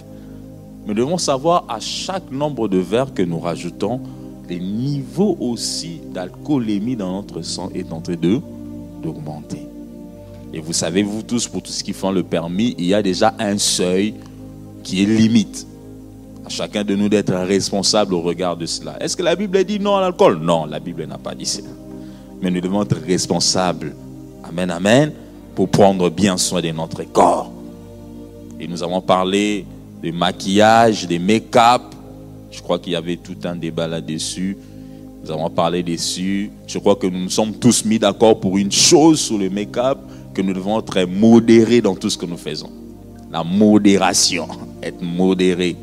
Mais nous devons savoir à chaque nombre de verres que nous rajoutons, les niveaux aussi d'alcoolémie dans notre sang est en train d'augmenter. Et vous savez, vous tous, pour tout ce qui font le permis, il y a déjà un seuil qui est limite. À chacun de nous d'être responsable au regard de cela. Est-ce que la Bible dit non à l'alcool? Non, la Bible n'a pas dit cela mais nous devons être responsables. Amen, amen, pour prendre bien soin de notre corps. Et nous avons parlé de maquillage, de make-up. Je crois qu'il y avait tout un débat là-dessus. Nous avons parlé dessus. Je crois que nous nous sommes tous mis d'accord pour une chose sur le make-up, que nous devons être modérés dans tout ce que nous faisons. La modération, être modéré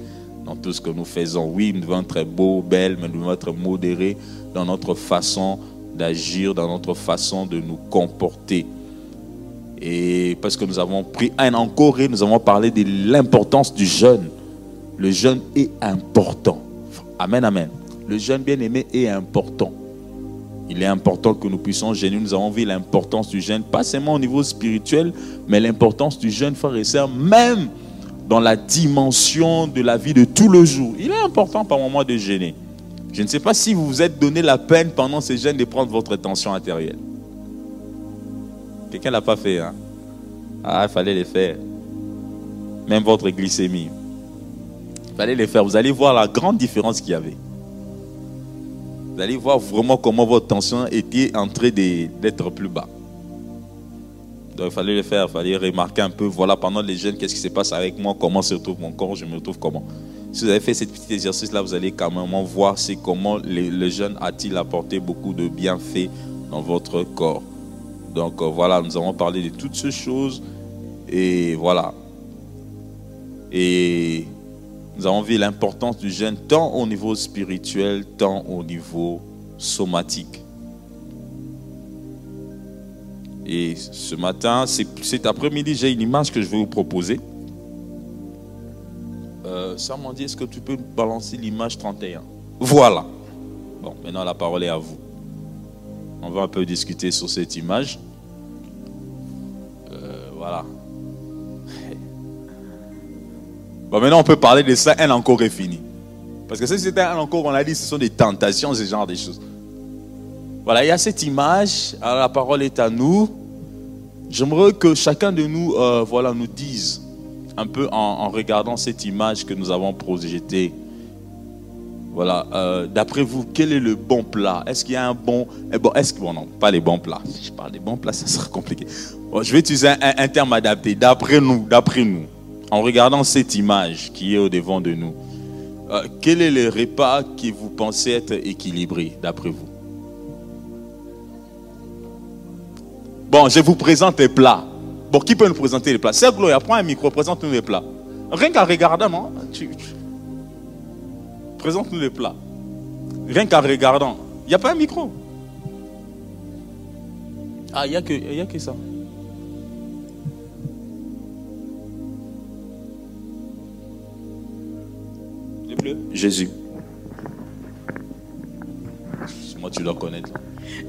dans tout ce que nous faisons. Oui, nous devons être beaux, belles, mais nous devons être modérés dans notre façon d'agir, dans notre façon de nous comporter. Et parce que nous avons pris un encore et nous avons parlé de l'importance du jeûne. Le jeûne est important. Amen, amen. Le jeûne bien-aimé est important. Il est important que nous puissions jeûner. Nous avons vu l'importance du jeûne, pas seulement au niveau spirituel, mais l'importance du jeûne, frères et sœurs, même dans la dimension de la vie de tout le jour. Il est important par moment de jeûner. Je ne sais pas si vous vous êtes donné la peine pendant ces jeûnes de prendre votre tension artérielle. Quelqu'un ne l'a pas fait. Hein? Ah, il fallait les faire. Même votre glycémie. Il fallait les faire. Vous allez voir la grande différence qu'il y avait. Vous allez voir vraiment comment votre tension était en train d'être plus bas. Donc il fallait le faire, il fallait remarquer un peu, voilà, pendant les jeûnes, qu'est-ce qui se passe avec moi, comment se retrouve mon corps, je me retrouve comment. Si vous avez fait ce petit exercice-là, vous allez quand même voir c'est comment le jeûne a-t-il apporté beaucoup de bienfaits dans votre corps. Donc euh, voilà, nous avons parlé de toutes ces choses. Et voilà. Et nous avons vu l'importance du jeûne tant au niveau spirituel, tant au niveau somatique. Et ce matin, cet après-midi, j'ai une image que je vais vous proposer. Euh, dit, est-ce que tu peux balancer l'image 31 Voilà. Bon, maintenant la parole est à vous. On va un peu discuter sur cette image. Euh, voilà. Bon, maintenant on peut parler de ça, un encore est fini. Parce que si c'était un encore, on a dit, ce sont des tentations, ce genre de choses. Voilà, il y a cette image, alors la parole est à nous. J'aimerais que chacun de nous euh, voilà, nous dise, un peu en, regardant cette image que nous avons projetée, voilà, euh, d'après vous, quel est le bon plat? Est-ce qu'il y a un bon. Eh bon, est-ce que. Bon, non, pas les bons plats. Si je parle des bons plats, ça sera compliqué. je vais utiliser un, terme adapté. D'après nous, d'après nous, en regardant cette image qui est au devant de nous, euh, quel est le repas qui vous pensez être équilibré, d'après vous? Bon, je vous présente les plats. Bon, qui peut nous présenter les plats? C'est Gloria, prends un micro, présente-nous les plats. Rien qu'en regardant, non Présente-nous les plats. Rien qu'en regardant. Il n'y a pas un micro? Ah, il n'y a, que, y a que ça. Jésus. Moi, tu dois connaître.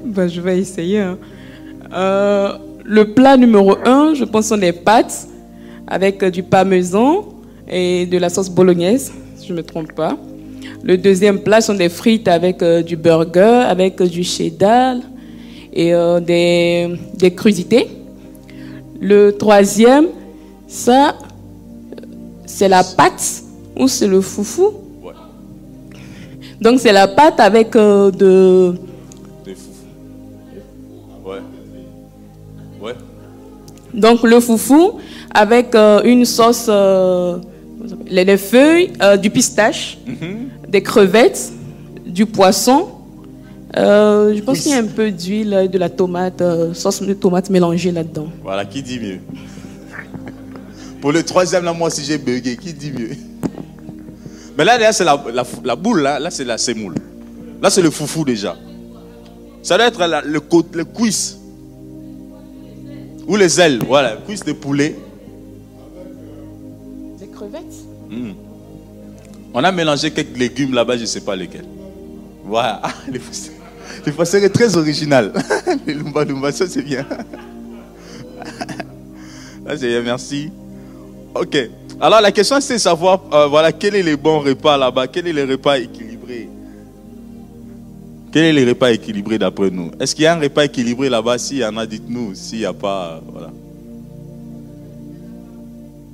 Ben, je vais essayer. Hein. Euh, le plat numéro un, je pense, sont des pâtes avec du parmesan et de la sauce bolognaise, si je ne me trompe pas. Le deuxième plat sont des frites avec euh, du burger, avec du cheddar et euh, des, des, crudités. Le troisième, ça, c'est la pâte ou c'est le foufou? Donc c'est la pâte avec de Donc le foufou avec euh, une sauce, euh, les, feuilles, euh, du pistache, mhm. des crevettes, du poisson. je pense qu'il y a un peu d'huile, de la tomate, sauce de tomate mélangée là-dedans. Voilà, qui dit mieux? Pour le troisième, là, moi aussi j'ai bugué. Qui dit mieux? Mais là, là c'est la, boule, là, là c'est la semoule. Là, c'est le foufou déjà. Ça doit être le, le cuisse. Ou les ailes, voilà, cuisses de poulet. Des crevettes hmm. On a mélangé quelques légumes là-bas, je ne sais pas lesquels. Voilà. Ah, les est très original. Les lumba lumba, ça c'est bien. Ça c'est bien, merci. Ok. Alors la question c'est de savoir, euh, voilà, quel est le bon repas là-bas, quel est le repas équilibré? Quel est le repas équilibré d'après nous? Est-ce qu'il y a un repas équilibré là-bas? S'il y en a, dites-nous. S'il n'y a pas, voilà.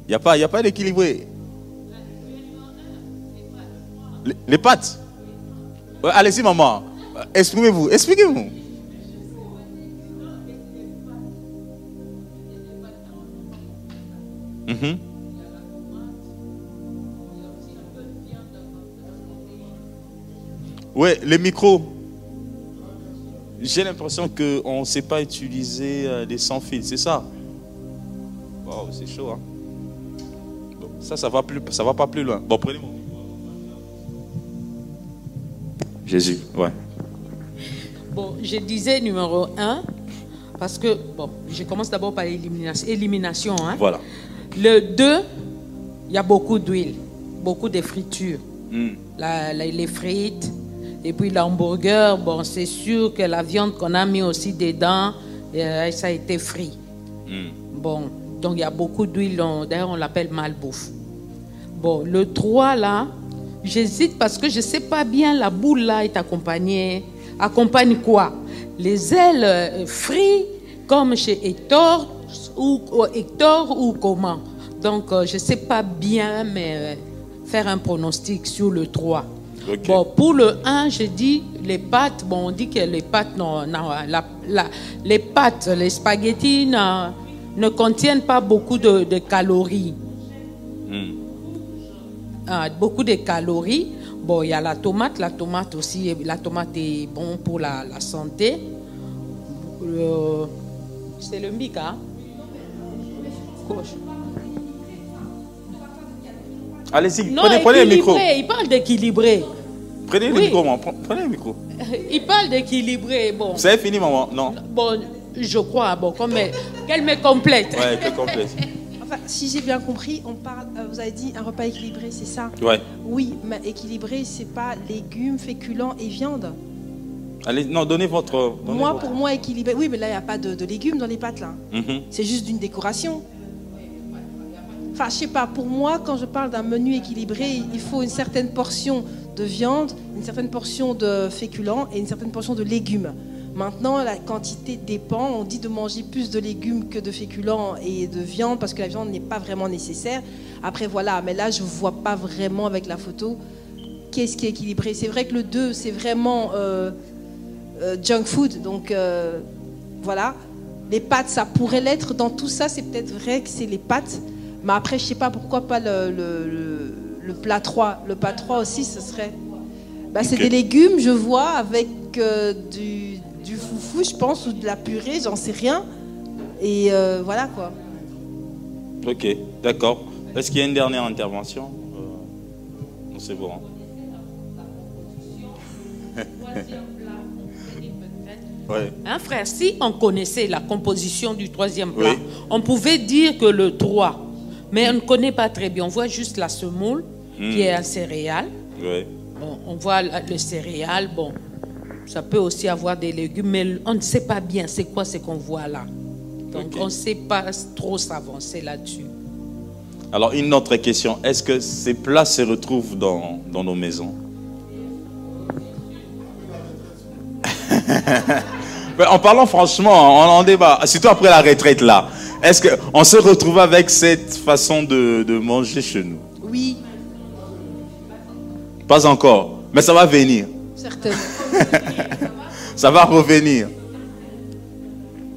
Il n'y a pas, pas d'équilibré. Les, pâtes? Allez-y, maman. Exprimez-vous. Expliquez-vous. Mm Oui, les micros. J'ai l'impression qu'on ne sait pas utiliser euh, des sans-fils, c'est ça? Waouh, c'est chaud. Hein ça, ça va, plus, ça va pas plus loin. Bon, prenez mon Jésus, ouais. Bon, je disais numéro un, parce que, bon, je commence d'abord par l'élimination. Élimination, hein. Voilà. Le 2, il y a beaucoup d'huile, beaucoup de fritures. Hmm. les frites, et puis l'hamburger, bon, c'est sûr que la viande qu'on a mis aussi dedans, euh, ça a été frit. Hmm. Bon, donc il y a beaucoup d'huile, d'ailleurs on l'appelle malbouffe. Bon, le 3 là, j'hésite parce que je ne sais pas bien, la boule là est accompagnée. Accompagne quoi? Les ailes euh, frites comme chez Hector ou, Hector ou comment? Donc euh, je ne sais pas bien, mais faire un pronostic sur le 3. Bon, pour le 1, je dis les pâtes. Bon, on dit que les pâtes, non, les pâtes, les spaghettis ne contiennent pas beaucoup de, calories. Hmm. Ah, beaucoup de calories. Bon, il y a la tomate. La tomate aussi, la tomate est bon pour la, santé. C'est le mic, hein. Allez-y, Non, prenez, prenez le micro. il parle d'équilibré. Prenez le Oui. micro, maman. Prenez le micro. Il parle d'équilibré. Bon, Vous avez fini, maman Non bon, je crois, bon, qu'elle me complète. Ouais, que complet. Enfin, si j'ai bien compris, on parle, euh, vous avez dit un repas équilibré, c'est ça? Ouais. Oui, mais équilibré, c'est pas légumes, féculents et viande. Allez, non, donnez votre. donnez moi, votre- pour moi, équilibré. Oui, mais là, il n'y a pas de, de légumes dans les pâtes, là. Mhm. C'est juste d'une décoration. Enfin, je sais pas, pour moi, quand je parle d'un menu équilibré, il faut une certaine portion de viande, une certaine portion de féculents et une certaine portion de légumes. Maintenant, la quantité dépend. On dit de manger plus de légumes que de féculents et de viande parce que la viande n'est pas vraiment nécessaire. Après, voilà, mais là, je ne vois pas vraiment avec la photo qu'est-ce qui est équilibré. C'est vrai que le 2, c'est vraiment euh, euh, junk food. Donc, euh, voilà. Les pâtes, ça pourrait l'être. Dans tout ça, c'est peut-être vrai que c'est les pâtes. Mais après, je sais pas pourquoi pas le- le plat 3. Le plat 3 aussi, ce serait. Bah, c'est des légumes, je vois, avec euh, du, du foufou, je pense, ou de la purée, j'en sais rien. Et euh, voilà quoi. Ok, d'accord. Est-ce qu'il y a une dernière intervention? Euh, Non, c'est bon. hein. ouais. Hein, frère, si on connaissait la composition du troisième plat, Oui. on pouvait dire que le 3, mais on ne connaît pas très bien. On voit juste la semoule, Hmm. qui est un céréal. Ouais. Bon, on voit le céréal, bon, ça peut aussi avoir des légumes, mais on ne sait pas bien c'est quoi ce qu'on voit là. Donc on ne sait pas trop s'avancer là-dessus. Alors, une autre question. Est-ce que ces plats se retrouvent dans, dans nos maisons? Mais En parlant franchement, on en débat, surtout après la retraite là. Est-ce qu'on se retrouve avec cette façon de, de manger chez nous? Oui, Pas encore, mais ça va venir. certainement. Ça va revenir.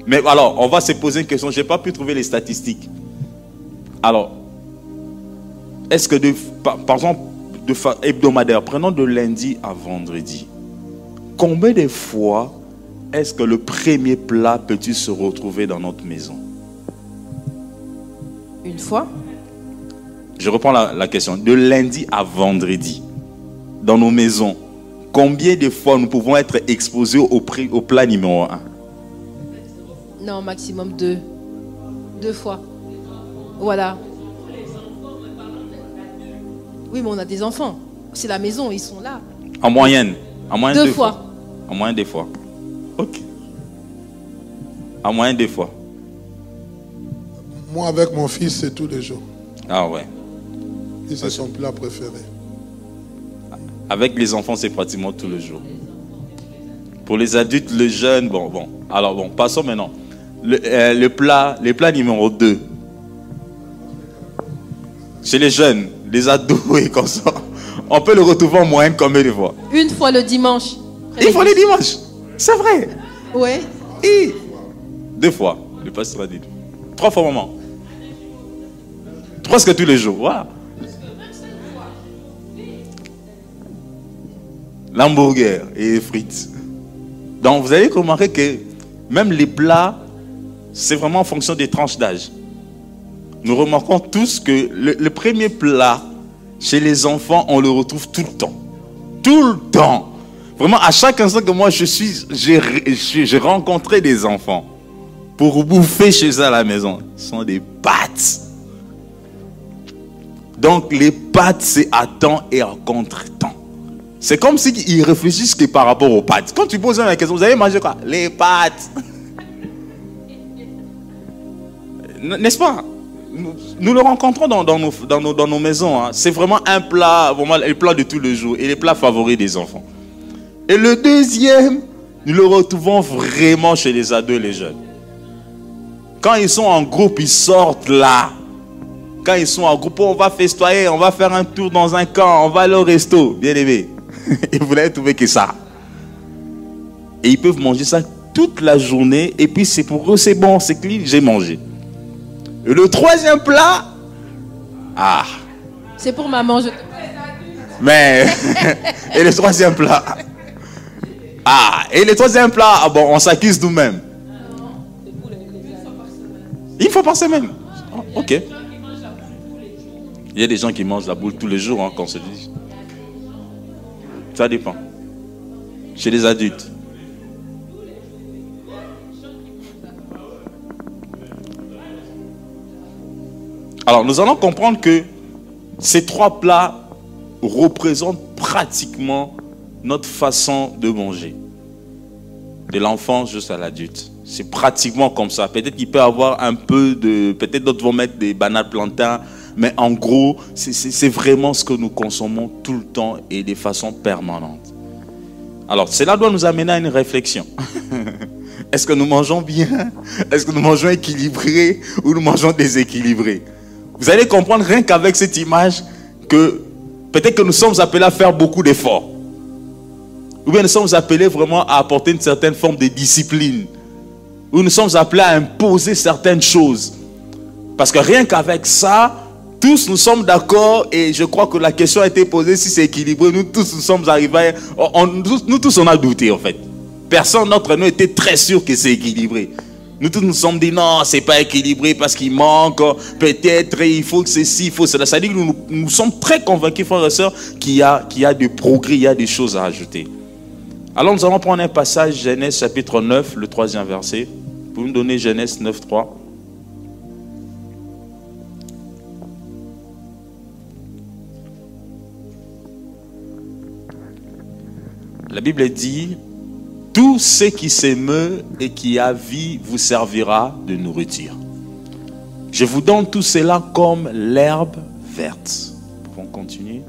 Mais alors, on va se poser une question. Je n'ai pas pu trouver les statistiques. Alors, est-ce que, de, par, par exemple, de hebdomadaire, prenons de lundi à vendredi, combien de fois est-ce que le premier plat peut-il se retrouver dans notre maison? Une fois. Je reprends la, la question. De lundi à vendredi, dans nos maisons, combien de fois nous pouvons être exposés au, prix- au plat numéro un? Non, maximum deux. Deux fois. Voilà. Oui, mais on a des enfants. C'est la maison, ils sont là. En moyenne En moyenne Deux deux fois. En moyenne deux fois. Ok. En moyenne deux fois. Moi, avec mon fils, c'est tous les jours. Ah ouais. Et c'est son plat préféré. Avec les enfants, c'est pratiquement tous les jours. Pour les adultes, le jeune, bon, bon. Alors bon, passons maintenant. Le, euh, le plat, les plats numéro 2. Chez les jeunes, les ados et comme ça, on peut le retrouver en moyenne combien de fois? Une fois le dimanche. Il faut les dimanches. C'est vrai. Ouais. Et deux fois, le pasteur a dit. Trois fois maman. Presque tous les jours. Voilà. L'hamburger et les frites. Donc vous allez remarquer que même les plats, c'est vraiment en fonction des tranches d'âge. Nous remarquons tous que le, premier plat chez les enfants, on le retrouve tout le temps. Tout le temps. Vraiment, à chaque instant que moi je suis, j'ai rencontré des enfants pour bouffer chez eux à la maison. Ce sont des pâtes. Donc les pâtes, c'est à temps et à contre-temps. C'est comme s'ils réfléchissent que par rapport aux pâtes. Quand tu poses la question, vous allez manger quoi? Les pâtes. N'est-ce pas? Nous, le rencontrons dans, nos, maisons. hein. C'est vraiment un plat, vraiment le plat de tous les jours et les plats favoris des enfants. Et le deuxième, nous le retrouvons vraiment chez les ados les jeunes. Quand ils sont en groupe, ils sortent là. Quand ils sont en groupe, on va festoyer, on va faire un tour dans un camp, on va aller au resto, bien aimé. Et vous n'avez trouvé que ça. Et ils peuvent manger ça toute la journée. Et puis c'est pour eux, c'est bon, c'est clean, j'ai mangé. Et le troisième plat, ah, C'est pour maman. Je... mais. et le troisième plat. Ah, et le troisième plat, ah bon, on s'accuse nous-mêmes. Une fois par semaine. Oh, ok. Il y a des gens qui mangent la boule tous les jours, hein, quand on se dit. Ça dépend. Chez les adultes. Alors, nous allons comprendre que ces trois plats représentent pratiquement notre façon de manger. De l'enfant jusqu'à l'adulte. C'est pratiquement comme ça. Peut-être qu'il peut y avoir un peu de... Peut-être d'autres vont mettre des bananes plantains. Mais en gros, c'est vraiment ce que nous consommons tout le temps et de façon permanente. Alors, cela doit nous amener à une réflexion. Est-ce que nous mangeons bien? Est-ce que nous mangeons équilibré ou nous mangeons déséquilibré? Vous allez comprendre rien qu'avec cette image que peut-être que nous sommes appelés à faire beaucoup d'efforts. Ou bien nous sommes appelés vraiment à apporter une certaine forme de discipline. Ou nous sommes appelés à imposer certaines choses. Parce que rien qu'avec ça, tous nous sommes d'accord et je crois que la question a été posée si c'est équilibré. Nous tous nous sommes arrivés, nous tous on a douté en fait. Personne d'entre nous était très sûr que c'est équilibré. Nous tous nous sommes dit non, c'est pas équilibré parce qu'il manque, peut-être il faut que ceci, il faut cela. Ça dit que nous, nous sommes très convaincus, frères et sœurs, qu'il y, a, qu'il y a des progrès, il y a des choses à ajouter. Alors nous allons prendre un passage, Genèse chapitre 9, le troisième verset. Vous me donner Genèse 9, 3. La Bible dit, tout ce qui s'émeut et qui a vie vous servira de nourriture. Je vous donne tout cela comme l'herbe verte. Pouvons continuer.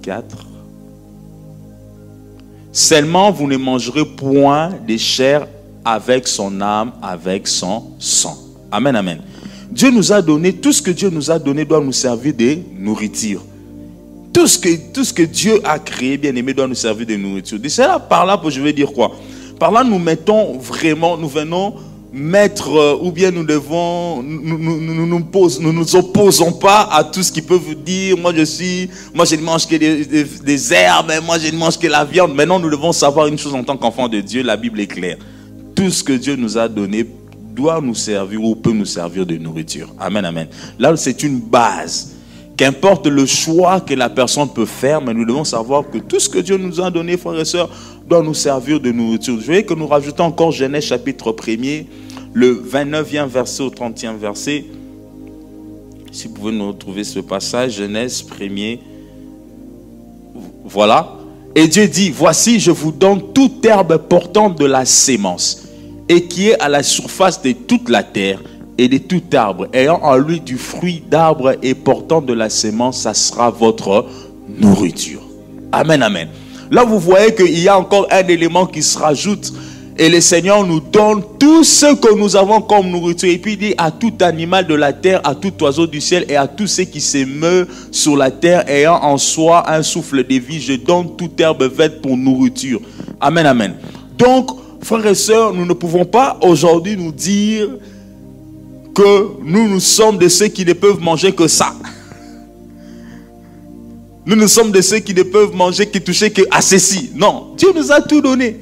4. Seulement vous ne mangerez point des chairs avec son âme, avec son sang. Amen, amen. Dieu nous a donné, tout ce que Dieu nous a donné doit nous servir de nourriture. Tout ce, que, tout ce que Dieu a créé, bien aimé, doit nous servir de nourriture. C'est là, par là, je vais dire quoi? Par là, nous mettons vraiment, nous venons mettre, euh, ou bien nous devons, nous nous, nous, nous, opposons pas à tout ce qui peut vous dire, moi je suis, moi je ne mange que des, des, herbes, moi je ne mange que la viande. Maintenant, nous devons savoir une chose en tant qu'enfant de Dieu, la Bible est claire. Tout ce que Dieu nous a donné doit nous servir ou peut nous servir de nourriture. Amen, amen. Là, c'est une base. Qu'importe le choix que la personne peut faire, mais nous devons savoir que tout ce que Dieu nous a donné, frères et sœurs, doit nous servir de nourriture. Je voyez que nous rajoutons encore Genèse chapitre 1er, le 29e verset au 30e verset. Si vous pouvez nous retrouver ce passage, Genèse 1er. Voilà. Et Dieu dit, voici, je vous donne toute herbe portant de la sémence et qui est à la surface de toute la terre et de tout arbre ayant en lui du fruit d'arbre et portant de la sémence, ça sera votre nourriture. Amen, amen. Là, vous voyez qu'il y a encore un élément qui se rajoute. Et le Seigneur nous donne tout ce que nous avons comme nourriture. Et puis il dit à tout animal de la terre, à tout oiseau du ciel et à tout ce qui s'émeut sur la terre ayant en soi un souffle de vie, je donne toute herbe verte pour nourriture. Amen, amen. Donc, frères et sœurs, nous ne pouvons pas aujourd'hui nous dire que nous, nous sommes de ceux qui ne peuvent manger que ça. Nous, nous sommes de ceux qui ne peuvent manger, qui toucher que à ceci. Non, Dieu nous a tout donné.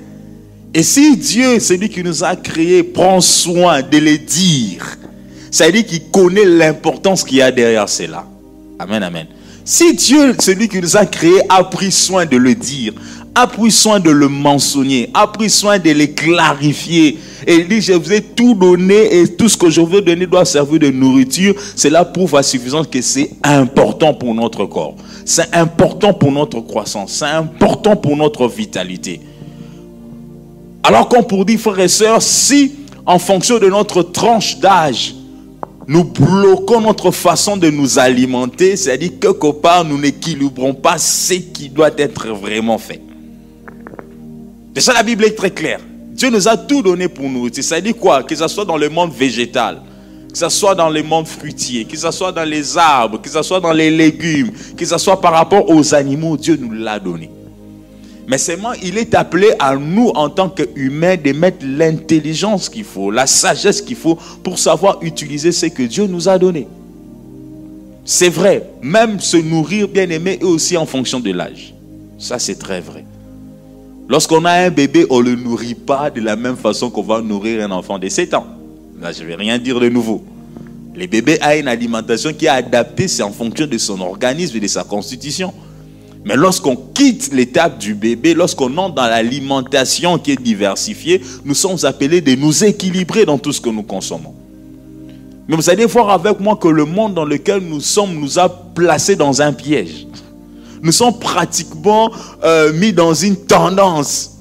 Et si Dieu, celui qui nous a créés, prend soin de les dire, ça veut dire qu'il connaît l'importance qu'il y a derrière cela. Amen, amen. Si Dieu, celui qui nous a créés, a pris soin de le dire, a pris soin de le mentionner, a pris soin de les clarifier, et il dit, je vous ai tout donné et tout ce que je veux donner doit servir de nourriture. Cela prouve à suffisance que c'est important pour notre corps. C'est important pour notre croissance. C'est important pour notre vitalité. Alors qu'on pour dire, frères et sœurs, si en fonction de notre tranche d'âge, nous bloquons notre façon de nous alimenter, c'est-à-dire que quelque part, nous n'équilibrons pas ce qui doit être vraiment fait. C'est ça, la Bible est très claire. Dieu nous a tout donné pour nous. Ça dit quoi? Que ce soit dans le monde végétal, que ce soit dans le monde fruitier, que ce soit dans les arbres, que ce soit dans les légumes, que ce soit par rapport aux animaux, Dieu nous l'a donné. Mais seulement, il est appelé à nous, en tant qu'humains, de mettre l'intelligence qu'il faut, la sagesse qu'il faut pour savoir utiliser ce que Dieu nous a donné. C'est vrai, même se nourrir bien aimé est aussi en fonction de l'âge. Ça, c'est très vrai. Lorsqu'on a un bébé, on ne le nourrit pas de la même façon qu'on va nourrir un enfant de 7 ans. Là, je ne vais rien dire de nouveau. Le bébé a une alimentation qui est adaptée, c'est en fonction de son organisme et de sa constitution. Mais lorsqu'on quitte l'étape du bébé, lorsqu'on entre dans l'alimentation qui est diversifiée, nous sommes appelés de nous équilibrer dans tout ce que nous consommons. Mais vous allez voir avec moi que le monde dans lequel nous sommes nous a placés dans un piège. Nous sommes pratiquement euh, mis dans une tendance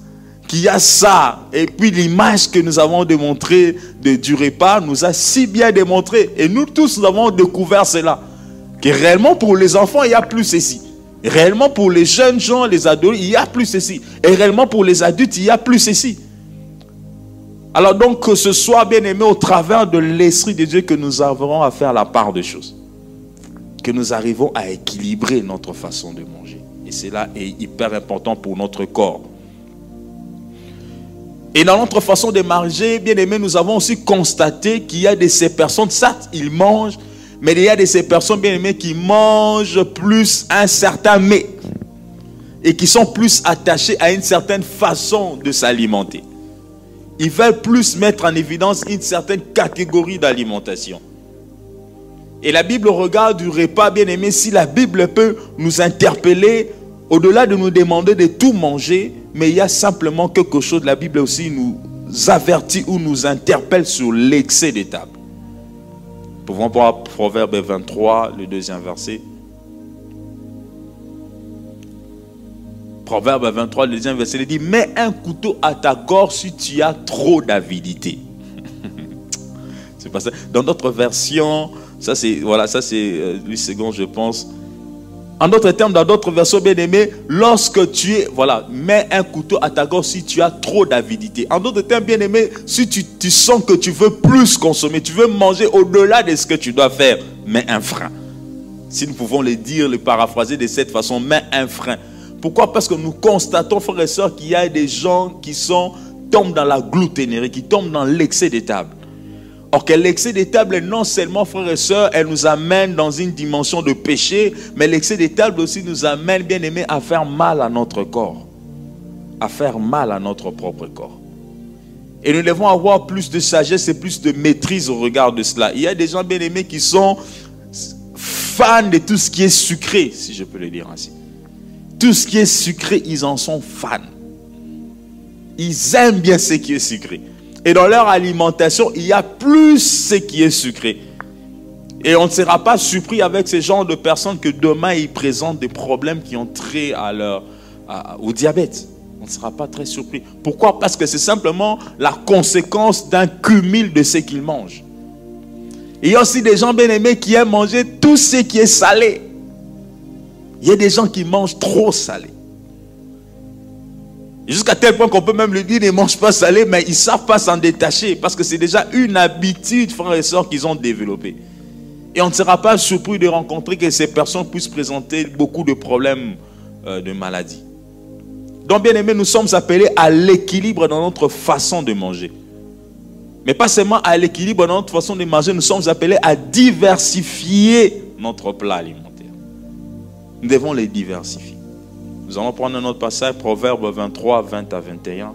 qui a ça. Et puis l'image que nous avons démontrée de, du repas nous a si bien démontré. Et nous tous, nous avons découvert cela. Que réellement pour les enfants, il y a plus ceci. réellement pour les jeunes gens, les adultes, il y a plus ceci. Et réellement pour les adultes, il y a plus ceci. Alors donc que ce soit bien aimé au travers de l'Esprit de Dieu que nous avons à faire la part des choses. Que nous arrivons à équilibrer notre façon de manger. Et cela est hyper important pour notre corps. Et dans notre façon de manger, bien aimé, nous avons aussi constaté qu'il y a de ces personnes, certes, ils mangent, mais il y a de ces personnes, bien aimées, qui mangent plus un certain mets et qui sont plus attachés à une certaine façon de s'alimenter. Ils veulent plus mettre en évidence une certaine catégorie d'alimentation. Et la Bible regarde du repas, bien aimé, si la Bible peut nous interpeller, au-delà de nous demander de tout manger, mais il y a simplement quelque chose, la Bible aussi nous avertit ou nous interpelle sur l'excès des tables. Pouvons voir Proverbe 23, le deuxième verset. Proverbe 23, le deuxième verset, il dit, mets un couteau à ta gorge si tu as trop d'avidité. c'est pas ça. Dans notre version, ça c'est, voilà, ça c'est euh, Louis II, je pense. En d'autres termes, dans d'autres versions bien aimées, lorsque tu es, voilà, mets un couteau à ta gorge si tu as trop d'avidité. En d'autres termes, bien aimé, si tu, sens que tu veux plus consommer, tu veux manger au-delà de ce que tu dois faire, mets un frein. Si nous pouvons le dire, le paraphraser de cette façon, mets un frein. Pourquoi? Parce que nous constatons, frères et sœurs, qu'il y a des gens qui tombent dans la glouténerie, qui tombent dans l'excès des tables. Or que l'excès des tables, non seulement, frères et sœurs, elle nous amène dans une dimension de péché, mais l'excès des tables aussi nous amène, bien aimé, à faire mal à notre corps. À faire mal à notre propre corps. Et nous devons avoir plus de sagesse et plus de maîtrise au regard de cela. Il y a des gens bien aimés qui sont fans de tout ce qui est sucré, si je peux le dire ainsi. Tout ce qui est sucré, ils en sont fans. Ils aiment bien ce qui est sucré. Et dans leur alimentation, il y a plus ce qui est sucré. Et on ne sera pas surpris avec ce genre de personnes que demain ils présentent des problèmes qui ont trait à leur, au diabète. On ne sera pas très surpris. Pourquoi? Parce que c'est simplement la conséquence d'un cumul de ce qu'ils mangent. Il y a aussi des gens bien aimés qui aiment manger tout ce qui est salé. Il y a des gens qui mangent trop salé. Jusqu'à tel point qu'on peut même lui dire, ne mangent pas salé, mais ils ne savent pas s'en détacher. Parce que c'est déjà une habitude, frères et sœurs, qu'ils ont développée. Et on ne sera pas surpris de rencontrer que ces personnes puissent présenter beaucoup de problèmes euh, de maladie. Donc, bien aimé, nous sommes appelés à l'équilibre dans notre façon de manger. Mais pas seulement à l'équilibre dans notre façon de manger, nous sommes appelés à diversifier notre plat alimentaire. Nous devons les diversifier. Nous allons prendre un autre passage, Proverbe 23, 20 à 21.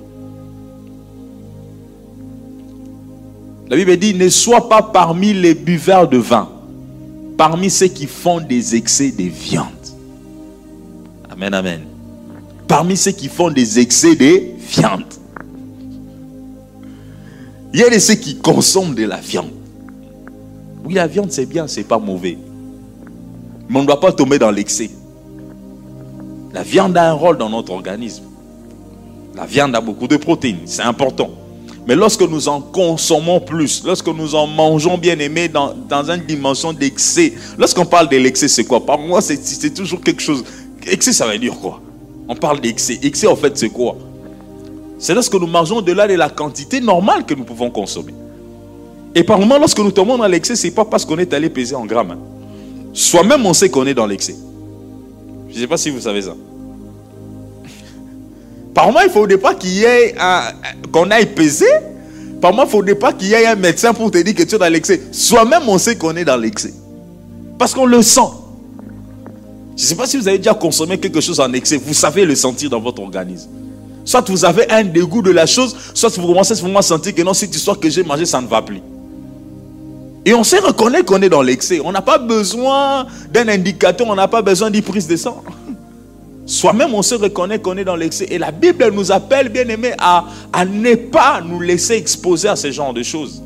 La Bible dit, ne sois pas parmi les buveurs de vin, parmi ceux qui font des excès de viande. Amen, amen. Parmi ceux qui font des excès de viande. Il y a de ceux qui consomment de la viande. Oui, la viande c'est bien, c'est pas mauvais. Mais on ne doit pas tomber dans l'excès. La viande a un rôle dans notre organisme. La viande a beaucoup de protéines, c'est important. Mais lorsque nous en consommons plus, lorsque nous en mangeons bien aimé dans, dans une dimension d'excès, lorsqu'on parle de l'excès, c'est quoi? Par moi, c'est toujours quelque chose. Excès, ça veut dire quoi? On parle d'excès. Excès, en fait, c'est quoi? C'est lorsque nous mangeons au-delà de la quantité normale que nous pouvons consommer. Et par moment, lorsque nous tombons dans l'excès, ce n'est pas parce qu'on est allé peser en grammes. Hein. Soi-même, on sait qu'on est dans l'excès. Je ne sais pas si vous savez ça. Par moment, il faut au départ qu'il y ait qu'on aille peser. Par moment, il faut au départ qu'il y ait un médecin pour te dire que tu es dans l'excès. Soi-même, on sait qu'on est dans l'excès. Parce qu'on le sent. Je ne sais pas si vous avez déjà consommé quelque chose en excès. Vous savez le sentir dans votre organisme. Soit vous avez un dégoût de la chose, soit vous commencez à sentir que non, cette histoire que j'ai mangée, ça ne va plus. Et on sait reconnaître qu'on est dans l'excès. On n'a pas besoin d'un indicateur, on n'a pas besoin d'une prise de sang. Soi-même, on se reconnaît qu'on est dans l'excès. Et la Bible nous appelle, bien aimé, à, à ne pas nous laisser exposer à ce genre de choses.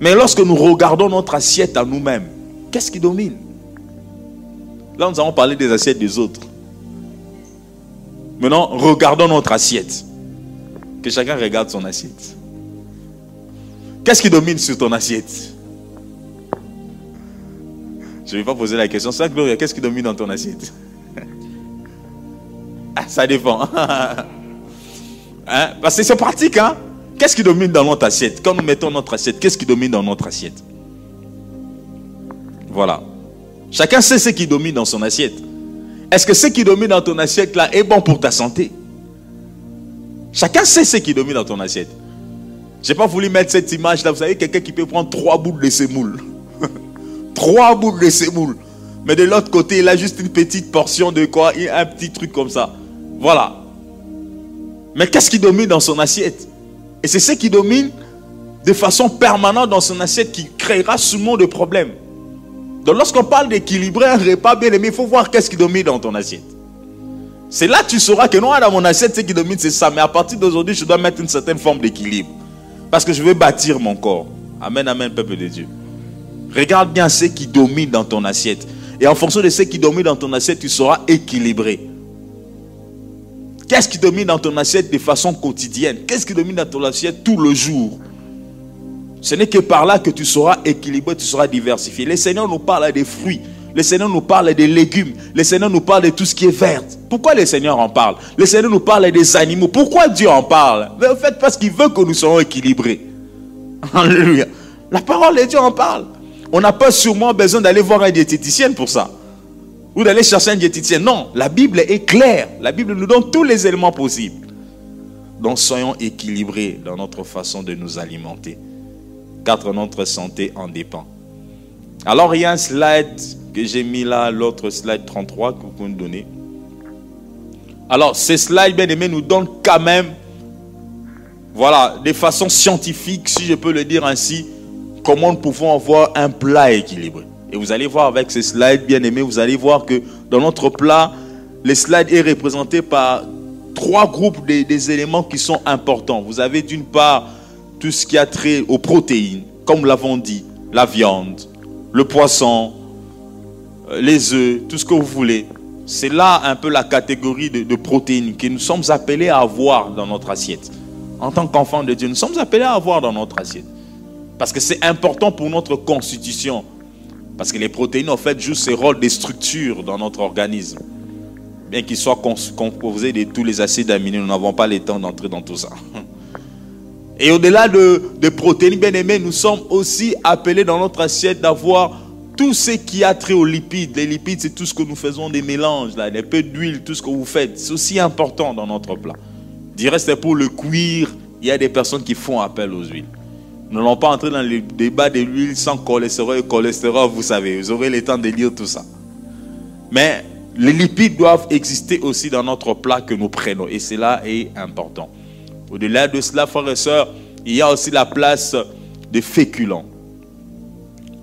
Mais lorsque nous regardons notre assiette à nous-mêmes, qu'est-ce qui domine? Là, nous allons parler des assiettes des autres. Maintenant, regardons notre assiette. Que chacun regarde son assiette. Qu'est-ce qui domine sur ton assiette? Je ne vais pas poser la question. Ça, Gloria, qu'est-ce qui domine dans ton assiette? Ah, Ça dépend. Hein? Parce que c'est pratique, hein? Qu'est-ce qui domine dans notre assiette? Quand nous mettons notre assiette, qu'est-ce qui domine dans notre assiette? Voilà. Chacun sait ce qui domine dans son assiette. Est-ce que ce qui domine dans ton assiette là est bon pour ta santé? Chacun sait ce qui domine dans ton assiette. Je n'ai pas voulu mettre cette image là. Vous savez, quelqu'un qui peut prendre trois boules de semoule. trois boules de semoule. Mais de l'autre côté, il a juste une petite portion de quoi Un petit truc comme ça. Voilà. Mais qu'est-ce qui domine dans son assiette? Et c'est ce qui domine de façon permanente dans son assiette qui créera souvent de problèmes. Donc lorsqu'on parle d'équilibrer un repas bien aimé, il faut voir qu'est-ce qui domine dans ton assiette. C'est là que tu sauras que non, dans mon assiette, ce qui domine, c'est ça. Mais à partir d'aujourd'hui, je dois mettre une certaine forme d'équilibre. Parce que je veux bâtir mon corps. Amen, amen, peuple de Dieu. Regarde bien ce qui domine dans ton assiette. Et en fonction de ce qui domine dans ton assiette, tu seras équilibré. Qu'est-ce qui domine dans ton assiette de façon quotidienne? Qu'est-ce qui domine dans ton assiette tout le jour? Ce n'est que par là que tu seras équilibré, tu seras diversifié. Le Seigneur nous parle des fruits. Le Seigneur nous parle des légumes. Le Seigneur nous parle de tout ce qui est vert. Pourquoi le Seigneur en parle? Le Seigneur nous parle des animaux. Pourquoi Dieu en parle? Mais en fait, parce qu'il veut que nous soyons équilibrés. Alléluia. La parole de Dieu en parle. On n'a pas sûrement besoin d'aller voir un diététicien pour ça. Ou d'aller chercher un diététicien. Non, la Bible est claire. La Bible nous donne tous les éléments possibles. Donc soyons équilibrés dans notre façon de nous alimenter car notre santé en dépend. Alors il y a un slide que j'ai mis là, l'autre slide 33 que vous pouvez nous donner. Alors ce slide, bien aimé, nous donne quand même, voilà, de façon scientifique, si je peux le dire ainsi, comment nous pouvons avoir un plat équilibré. Et vous allez voir avec ce slide, bien aimé, vous allez voir que dans notre plat, le slide est représenté par trois groupes des éléments qui sont importants. Vous avez d'une part tout ce qui a trait aux protéines, comme l'avons dit, la viande, le poisson, euh, les œufs, tout ce que vous voulez. C'est là un peu la catégorie de, protéines que nous sommes appelés à avoir dans notre assiette. En tant qu'enfants de Dieu, nous sommes appelés à avoir dans notre assiette. Parce que c'est important pour notre constitution. Parce que les protéines, en fait, jouent ce rôle de structure dans notre organisme. Bien qu'ils soient composés de tous les acides aminés, nous n'avons pas le temps d'entrer dans tout ça. Et au-delà de, protéines, bien aimés, nous sommes aussi appelés dans notre assiette d'avoir tout ce qui a trait aux lipides. Les lipides, c'est tout ce que nous faisons des mélanges, là, des peu d'huile, tout ce que vous faites. C'est aussi important dans notre plat. Du reste, pour le cuir, il y a des personnes qui font appel aux huiles. Nous n'allons pas entrer dans le débat de l'huile sans cholestérol et cholestérol, vous savez. Vous aurez le temps de lire tout ça. Mais les lipides doivent exister aussi dans notre plat que nous prenons. Et cela est important. Au-delà de cela, frères et sœurs, il y a aussi la place des féculents.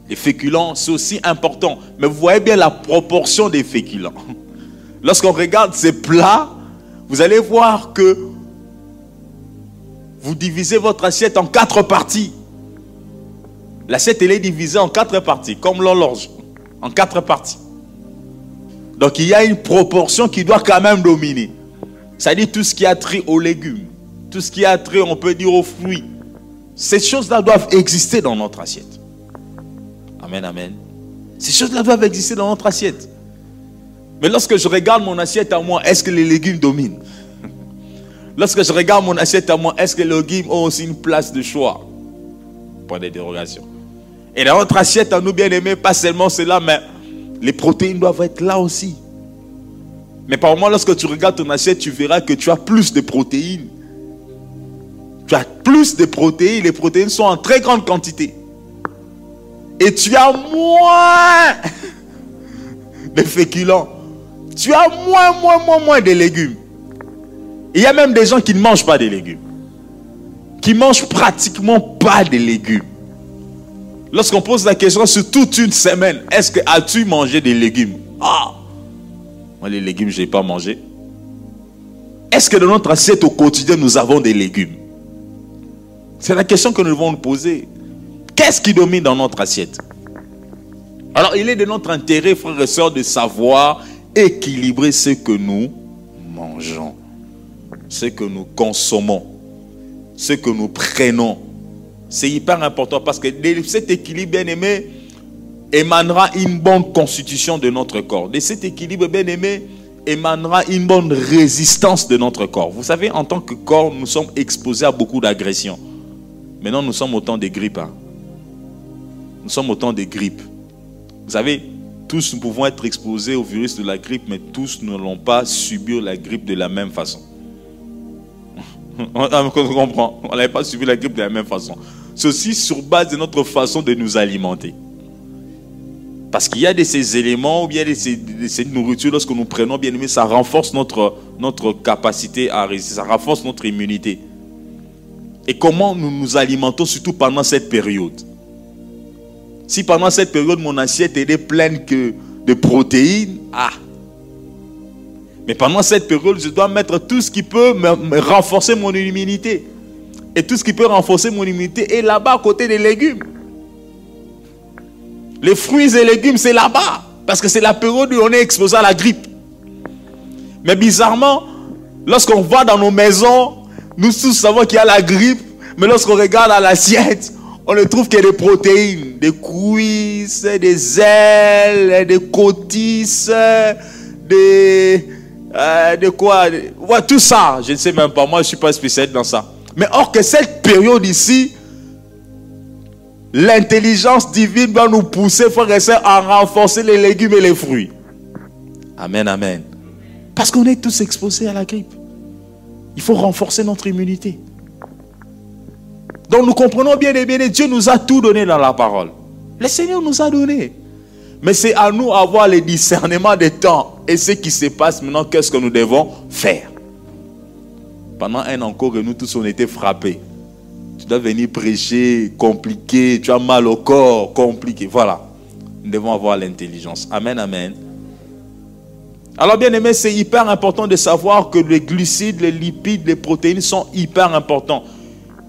Les féculents, c'est aussi important. Mais vous voyez bien la proportion des féculents. Lorsqu'on regarde ces plats, vous allez voir que vous divisez votre assiette en quatre parties. L'assiette, elle est divisée en quatre parties, comme l'horloge, en quatre parties. Donc il y a une proportion qui doit quand même dominer. C'est-à-dire tout ce qui a trait aux légumes, tout ce qui a trait, on peut dire, aux fruits. Ces choses-là doivent exister dans notre assiette. Amen, amen. Ces choses-là doivent exister dans notre assiette. Mais lorsque je regarde mon assiette à moi, est-ce que les légumes dominent? Lorsque je regarde mon assiette à moi, est-ce que les légumes ont aussi une place de choix? Point de dérogation. Et dans notre assiette à nous, bien aimés, pas seulement cela, mais les protéines doivent être là aussi. Mais par moment, lorsque tu regardes ton assiette, tu verras que tu as plus de protéines tu as plus de protéines, les protéines sont en très grande quantité. Et tu as moins de féculents. Tu as moins, moins, moins, moins de légumes. Il y a même des gens qui ne mangent pas des légumes. Qui mangent pratiquement pas des légumes. Lorsqu'on pose la question sur toute une semaine, est-ce que as-tu mangé des légumes? Ah Moi, les légumes, je n'ai pas mangé. Est-ce que dans notre assiette au quotidien, nous avons des légumes? C'est la question que nous devons nous poser. Qu'est-ce qui domine dans notre assiette? Alors, il est de notre intérêt, frères et sœurs, de savoir équilibrer ce que nous mangeons, ce que nous consommons, ce que nous prenons. C'est hyper important parce que cet équilibre, bien aimé, émanera une bonne constitution de notre corps. De cet équilibre, bien aimé, émanera une bonne résistance de notre corps. Vous savez, en tant que corps, nous sommes exposés à beaucoup d'agressions. Maintenant, nous sommes autant des grippes. Hein. Nous sommes autant des grippes. Vous savez, tous nous pouvons être exposés au virus de la grippe, mais tous ne l'ont pas subi la grippe de la même façon. On comprend. On n'avait pas subi la grippe de la même façon. Ceci sur base de notre façon de nous alimenter. Parce qu'il y a de ces éléments ou bien de, ces, cette nourriture, lorsque nous prenons, bien aimé, ça renforce notre, notre capacité à résister, ça renforce notre immunité. Et comment nous nous alimentons, surtout pendant cette période. Si pendant cette période, mon assiette est pleine que de protéines, ah. Mais pendant cette période, je dois mettre tout ce qui peut me renforcer mon immunité. Et tout ce qui peut renforcer mon immunité est là-bas à côté des légumes. Les fruits et légumes, c'est là-bas. Parce que c'est la période où on est exposé à la grippe. Mais bizarrement, lorsqu'on va dans nos maisons, nous tous savons qu'il y a la grippe. Mais lorsqu'on regarde à l'assiette, on ne trouve que des protéines, des cuisses, des ailes, des cotisses, des... Euh, de quoi Tout ça, je ne sais même pas. Moi, je ne suis pas spécialiste dans ça. Mais or que cette période ici, L'intelligence divine va nous pousser, frères et sœurs, à renforcer les légumes et les fruits. Amen, amen. Parce qu'on est tous exposés à la grippe. Il faut renforcer notre immunité. Donc nous comprenons bien et bien, Dieu nous a tout donné dans la parole. Le Seigneur nous a donné. Mais c'est à nous d'avoir le discernement des temps et ce qui se passe maintenant, qu'est-ce que nous devons faire. Pendant un encore, nous tous on était frappés. Tu dois venir prêcher, compliqué, tu as mal au corps, compliqué. Voilà. Nous devons avoir l'intelligence. Amen, amen. Alors bien aimé, c'est hyper important de savoir que les glucides, les lipides, les protéines sont hyper importants.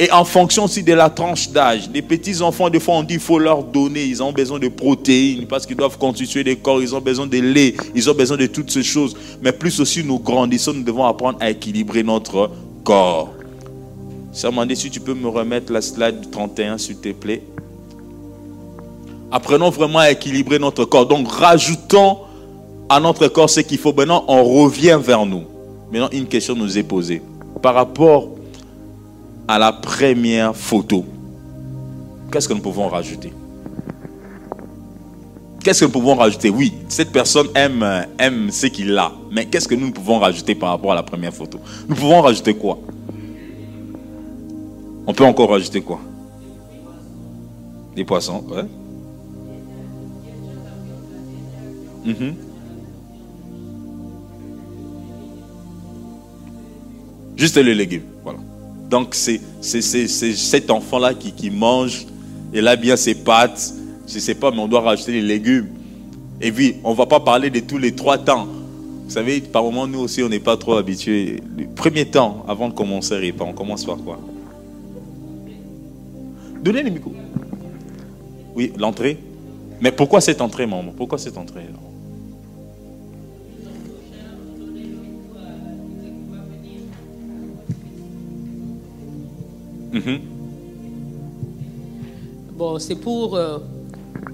Et en fonction aussi de la tranche d'âge. Les petits enfants, des fois, on dit qu'il faut leur donner. Ils ont besoin de protéines parce qu'ils doivent constituer des corps. Ils ont besoin de lait. Ils ont besoin de toutes ces choses. Mais plus aussi nous grandissons, nous devons apprendre à équilibrer notre corps. Dit si tu peux me remettre la slide 31, s'il te plaît. Apprenons vraiment à équilibrer notre corps. Donc, rajoutons à notre corps ce qu'il faut. Maintenant, on revient vers nous. Maintenant, une question nous est posée. Par rapport à la première photo, qu'est-ce que nous pouvons rajouter? Qu'est-ce que nous pouvons rajouter? Oui, cette personne aime, aime ce qu'il a. Mais qu'est-ce que nous pouvons rajouter par rapport à la première photo? Nous pouvons rajouter quoi? On peut encore rajouter quoi? Des poissons, ouais. Mhm. Juste les légumes, voilà. Donc c'est cet enfant-là qui, mange, et a bien ses pâtes, je ne sais pas, mais on doit rajouter les légumes. Et puis, on ne va pas parler de tous les trois temps. Vous savez, par moment, nous aussi, on n'est pas trop habitués. Le premier temps, avant de commencer on commence par quoi? Donnez le micro. Oui, l'entrée. Mais pourquoi cette entrée, maman? Pourquoi cette entrée mhm. Bon, c'est pour, euh,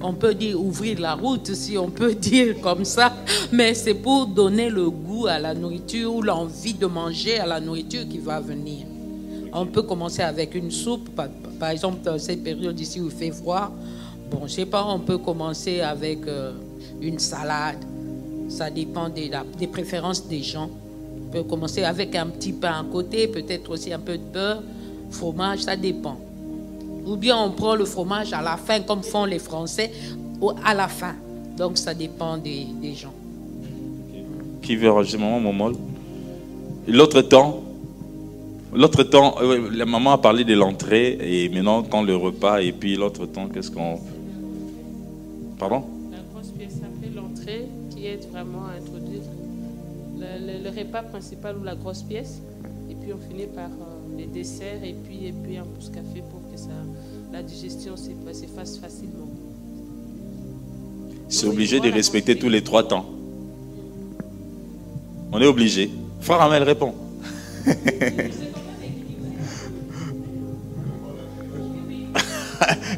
on peut dire ouvrir la route, si on peut dire comme ça, mais c'est pour donner le goût à la nourriture ou l'envie de manger à la nourriture qui va venir. On peut commencer avec une soupe, par exemple, dans cette période ici où il fait froid, bon, je sais pas, on peut commencer avec euh, une salade. Ça dépend des, des, préférences des gens. On peut commencer avec un petit pain à côté, peut-être aussi un peu de beurre, fromage, ça dépend. Ou bien on prend le fromage à la fin, comme font les Français, à la fin. Donc ça dépend des, des gens. Qui veut rajouter maman, mon L'autre temps, L'autre temps, euh, la maman a parlé de l'entrée et maintenant quand le repas et puis l'autre temps, qu'est-ce qu'on... Pardon? La grosse pièce après l'entrée qui aide vraiment à introduire le, le, repas principal ou la grosse pièce. Et puis on finit par euh, les desserts et puis, et puis un pouce café pour que ça, la digestion se fasse facilement. C'est obligé de respecter tous les trois temps. On est obligé. Frère Amel répond.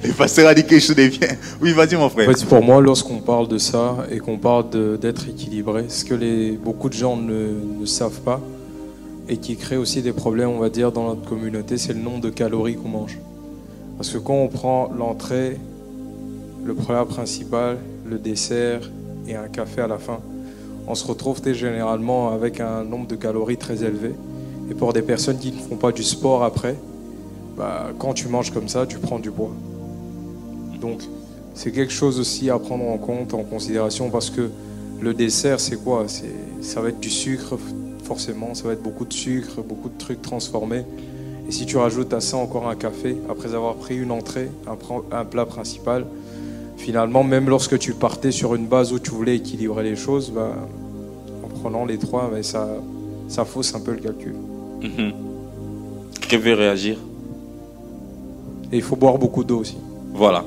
Le pasteur a dit quelque chose de bien. Oui, vas-y mon frère. En fait, pour moi, lorsqu'on parle de ça et qu'on parle d'être équilibré, ce que les, beaucoup de gens ne, ne, savent pas et qui crée aussi des problèmes, on va dire, dans notre communauté, c'est le nombre de calories qu'on mange. Parce que quand on prend l'entrée, le plat principal, le dessert et un café à la fin, on se retrouve généralement avec un nombre de calories très élevé. Et pour des personnes qui ne font pas du sport après, bah, quand tu manges comme ça, tu prends du poids. Donc, c'est quelque chose aussi à prendre en compte, en considération, parce que le dessert, c'est quoi? Ça va être du sucre, forcément, ça va être beaucoup de sucre, beaucoup de trucs transformés. Et si tu rajoutes à ça encore un café, après avoir pris une entrée, un, plat principal, finalement, même lorsque tu partais sur une base où tu voulais équilibrer les choses, bah, en prenant les trois, bah, ça, ça fausse un peu le calcul. Mhm. Qui veut réagir? Et il faut boire beaucoup d'eau aussi. Voilà.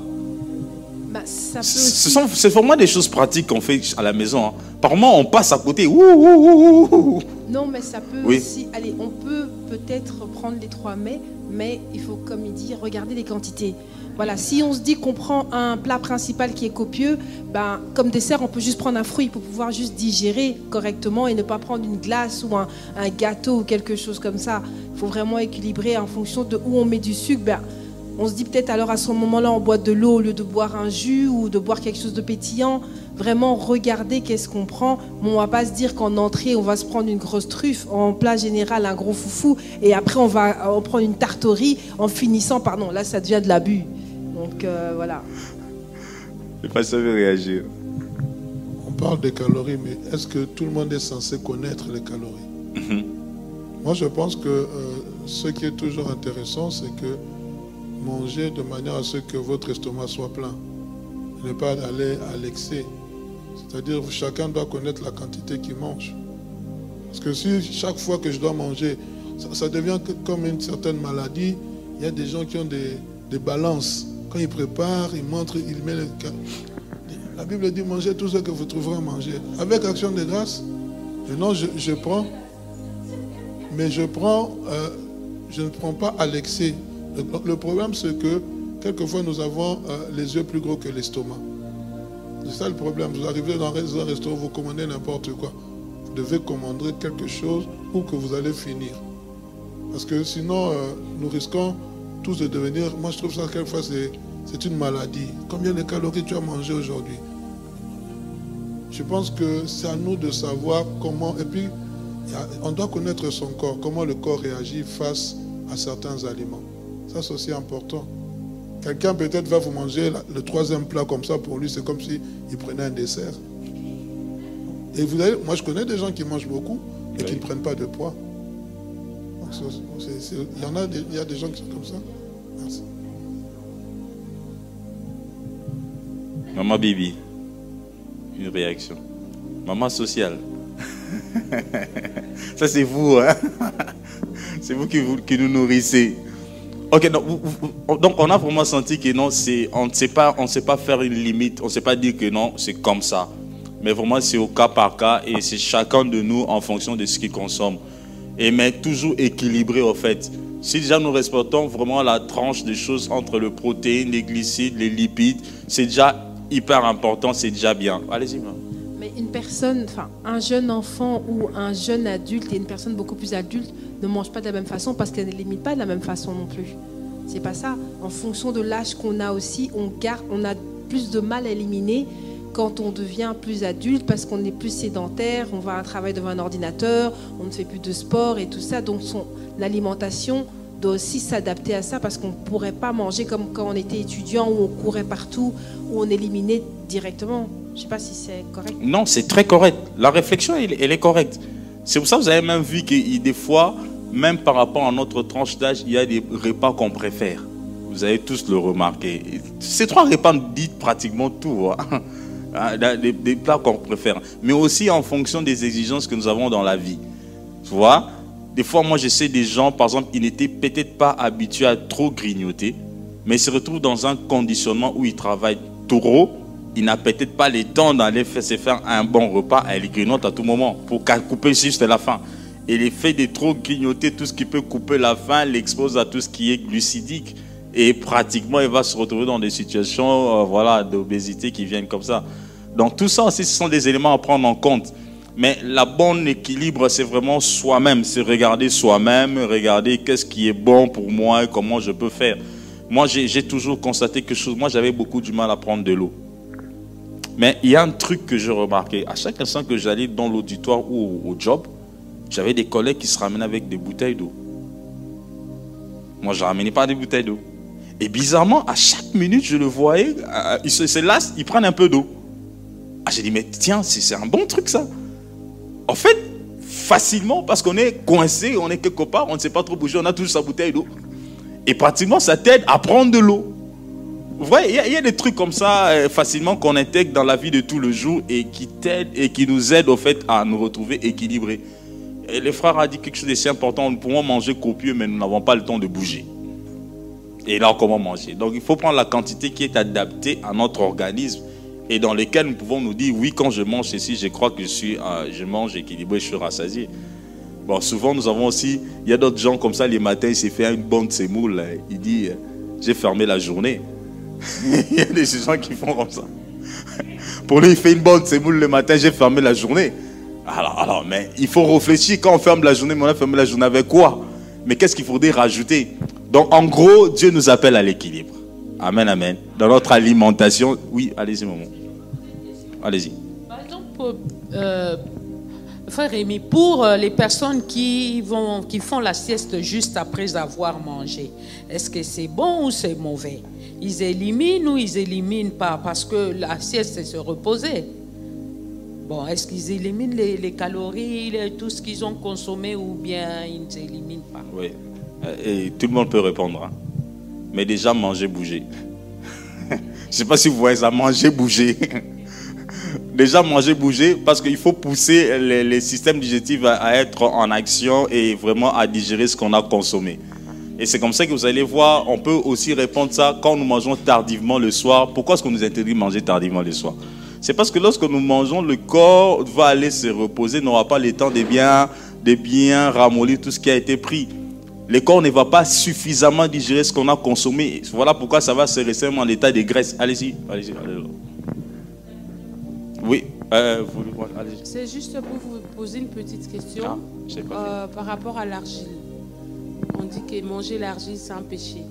Bah, ça peut Ce sont c'est vraiment des choses pratiques qu'on fait à la maison. Hein. Par moment, on passe à côté. Ouh, ouh, ouh, non, mais ça peut Oui. aussi. Allez, on peut peut-être prendre les trois mets, mais il faut, comme il dit, regarder les quantités. Voilà, si on se dit qu'on prend un plat principal qui est copieux, ben, comme dessert, on peut juste prendre un fruit pour pouvoir juste digérer correctement et ne pas prendre une glace ou un, un gâteau ou quelque chose comme ça. Il faut vraiment équilibrer en fonction de où on met du sucre. Ben, on se dit peut-être alors à ce moment-là, on boit de l'eau au lieu de boire un jus ou de boire quelque chose de pétillant. Vraiment regarder qu'est-ce qu'on prend. Bon, on va pas se dire qu'en entrée, on va se prendre une grosse truffe, en plat général, un gros foufou, et après, on va en prendre une tarterie en finissant, pardon, là, ça devient de l'abus. Donc euh, voilà. Le pasteur veut réagir. On parle des calories, mais est-ce que tout le monde est censé connaître les calories? Mhm. Moi, je pense que euh, ce qui est toujours intéressant, c'est que manger de manière à ce que votre estomac soit plein. Ne pas aller à l'excès. C'est-à-dire chacun doit connaître la quantité qu'il mange. Parce que si chaque fois que je dois manger, ça, devient que- comme une certaine maladie, il y a des gens qui ont des, balances. Quand ils préparent, ils montrent, ils mettent le... La Bible dit mangez tout ce que vous trouverez à manger. Avec action de grâce, je, je prends, mais je prends, euh, je ne prends pas à l'excès. Le, problème, c'est que quelquefois nous avons euh, les yeux plus gros que l'estomac. C'est ça le problème. Vous arrivez dans un restaurant, vous commandez n'importe quoi. Vous devez commander quelque chose ou que vous allez finir. Parce que sinon, euh, nous risquons tous de devenir. Moi, je trouve ça quelquefois, c'est, une maladie. Combien de calories tu as mangé aujourd'hui? Je pense que c'est à nous de savoir comment. Et puis, on doit connaître son corps, comment le corps réagit face à certains aliments. Ça, c'est aussi important. Quelqu'un peut-être va vous manger le troisième plat comme ça, pour lui, c'est comme s'il prenait un dessert. Et vous avez, moi, je connais des gens qui mangent beaucoup et qui ne prennent pas de poids. Il y en a, des- il y a des gens qui sont comme ça. Merci. Maman Bibi, une réaction. Maman sociale. Ça, c'est vous. Hein? C'est vous qui, vous qui nous nourrissez. Ok, donc, on a vraiment senti que non, on ne sait pas, on sait pas faire une limite, on ne sait pas dire que non, c'est comme ça. Mais vraiment, c'est au cas par cas et c'est chacun de nous en fonction de ce qu'il consomme. Et mais toujours équilibré au fait. Si déjà nous respectons vraiment la tranche des choses entre le protéine, les glucides, les lipides, c'est déjà hyper important, c'est déjà bien. Allez-y, maman. Une personne, enfin un jeune enfant ou un jeune adulte et une personne beaucoup plus adulte ne mange pas de la même façon parce qu'elle ne limite pas de la même façon non plus. C'est pas ça. En fonction de l'âge qu'on a aussi, on garde, on a plus de mal à éliminer quand on devient plus adulte parce qu'on est plus sédentaire, on va à un travail devant un ordinateur, on ne fait plus de sport et tout ça. Donc son l'alimentation doit aussi s'adapter à ça parce qu'on ne pourrait pas manger comme quand on était étudiant où on courait partout, où on éliminait directement. Je ne sais pas si c'est correct. Non, c'est très correct. La réflexion, elle, est correcte. C'est pour ça que vous avez même vu que des fois, même par rapport à notre tranche d'âge, il y a des repas qu'on préfère. Vous avez tous le remarqué. Ces trois repas disent pratiquement tout. Hein. Ah, des, des plats qu'on préfère. Mais aussi en fonction des exigences que nous avons dans la vie. Tu vois? Des fois, moi, je sais des gens, par exemple, ils n'étaient peut-être pas habitués à trop grignoter, mais ils se retrouvent dans un conditionnement où ils travaillent trop. Il n'a peut-être pas les temps d'aller se faire un bon repas. Elle grignote à tout moment pour couper juste la faim. Et l'effet de trop grignoter tout ce qui peut couper la faim l'expose à tout ce qui est glucidique. Et pratiquement, il va se retrouver dans des situations euh, voilà, d'obésité qui viennent comme ça. Donc tout ça aussi, ce sont des éléments à prendre en compte. Mais la bonne équilibre, c'est vraiment soi-même. C'est regarder soi-même, regarder qu'est-ce qui est bon pour moi et comment je peux faire. Moi, j'ai toujours constaté que chose. Moi, j'avais beaucoup du mal à prendre de l'eau. Mais il y a un truc que je remarquais. À chaque instant que j'allais dans l'auditoire ou au, job, j'avais des collègues qui se ramenaient avec des bouteilles d'eau. Moi, je ne ramenais pas des bouteilles d'eau. Et bizarrement, à chaque minute, je le voyais, euh, ils se lassent, ils prennent un peu d'eau. Ah, j'ai dit, mais tiens, c'est un bon truc ça. En fait, facilement, parce qu'on est coincé, on est quelque part, on ne sait pas trop bouger, on a toujours sa bouteille d'eau. Et pratiquement, ça t'aide à prendre de l'eau. Vous voyez, il y, a des trucs comme ça euh, facilement qu'on intègre dans la vie de tous les jours et qui t'aident et qui nous aident au fait à nous retrouver équilibrés. Et les frères ont dit quelque chose d'assez important. Nous pouvons manger copieux, mais nous n'avons pas le temps de bouger. Et là, comment manger? Donc, il faut prendre la quantité qui est adaptée à notre organisme et dans lesquels nous pouvons nous dire oui, quand je mange ceci, je crois que je, suis, euh, je mange équilibré, je suis rassasié. Bon, souvent, nous avons aussi, il y a d'autres gens comme ça, les matins, il s'est fait une bonne sémoule. Il dit, euh, j'ai fermé la journée. il y a des gens qui font comme ça. Pour lui, il fait une bonne sémoule le matin, j'ai fermé la journée. Alors, alors, mais il faut réfléchir quand on ferme la journée, mais on a fermé la journée avec quoi? Mais qu'est-ce qu'il faudrait rajouter? Donc, en gros, Dieu nous appelle à l'équilibre. Amen, amen. Dans notre alimentation, oui, allez-y, maman. Allez-y. Par exemple, euh, frère Rémi, pour euh, les personnes qui font la sieste juste après avoir mangé, est-ce que c'est bon ou c'est mauvais? Ils éliminent ou ils éliminent pas Parce que la sieste, c'est se reposer. Bon, est-ce qu'ils éliminent les, calories, tout ce qu'ils ont consommé ou bien ils n'éliminent pas? Oui, et tout le monde peut répondre. Hein mais déjà manger, bouger. Je ne sais pas si vous voyez ça, manger, bouger. déjà manger, bouger, parce qu'il faut pousser les, systèmes digestifs à, être en action et vraiment à digérer ce qu'on a consommé. Et c'est comme ça que vous allez voir, on peut aussi répondre ça quand nous mangeons tardivement le soir. Pourquoi est-ce qu'on nous interdit de manger tardivement le soir? C'est parce que lorsque nous mangeons, le corps va aller se reposer, n'aura pas le temps de bien, de bien ramollir tout ce qui a été pris le corps ne va pas suffisamment digérer ce qu'on a consommé. Voilà pourquoi ça va se rester en état de graisse. Allez-y, allez-y. oui, euh, C'est juste pour vous poser une petite question ah, euh, par rapport à l'argile. On dit que manger l'argile, c'est un péché.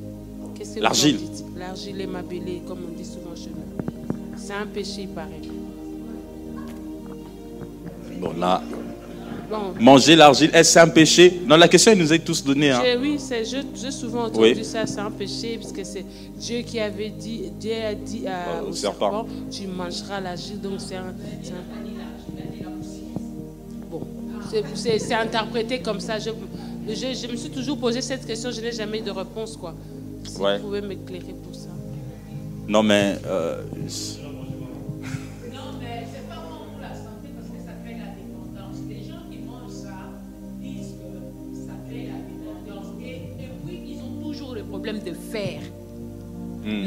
L'argile L'argile est mabélée, comme on dit souvent chez nous. C'est un péché, pareil. Bon, là, Manger l'argile, est-ce un péché? Non, la question, elle nous est tous donnée. Hein. Oui, j'ai souvent entendu ça, c'est un péché, puisque c'est Dieu qui avait dit, Dieu a dit à, au, serpent, tu mangeras l'argile, donc c'est un, Bon, c'est interprété comme ça. Je, je, me suis toujours posé cette question, je n'ai jamais eu de réponse, quoi. Si vous pouvez m'éclairer pour ça. Non, mais... Euh,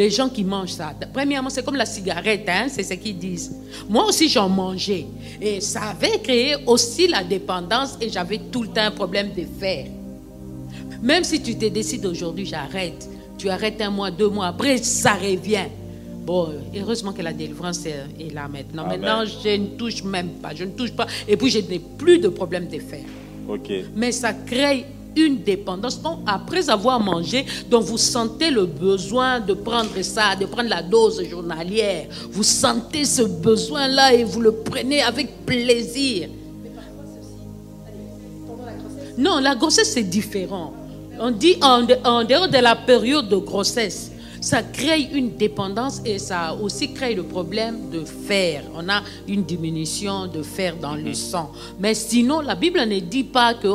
Les gens qui mangent ça. Premièrement, c'est comme la cigarette, hein, c'est ce qu'ils disent. Moi aussi, j'en mangeais. Et ça avait créé aussi la dépendance et j'avais tout le temps un problème de fer. Même si tu te décides aujourd'hui, j'arrête. Tu arrêtes un mois, deux mois, après, ça revient. Bon, heureusement que la délivrance est là maintenant. Maintenant, je ne touche même pas. Je ne touche pas. Et puis, je n'ai plus de problème de fer. Ok. Mais ça crée une dépendance. Donc, après avoir mangé, donc vous sentez le besoin de prendre ça, de prendre la dose journalière. Vous sentez ce besoin-là et vous le prenez avec plaisir. Non, la grossesse, c'est différent. On dit en, dehors de la période de grossesse. Ça crée une dépendance et ça aussi crée le problème de fer. On a une diminution de fer dans le sang. Mais sinon, la Bible ne dit pas que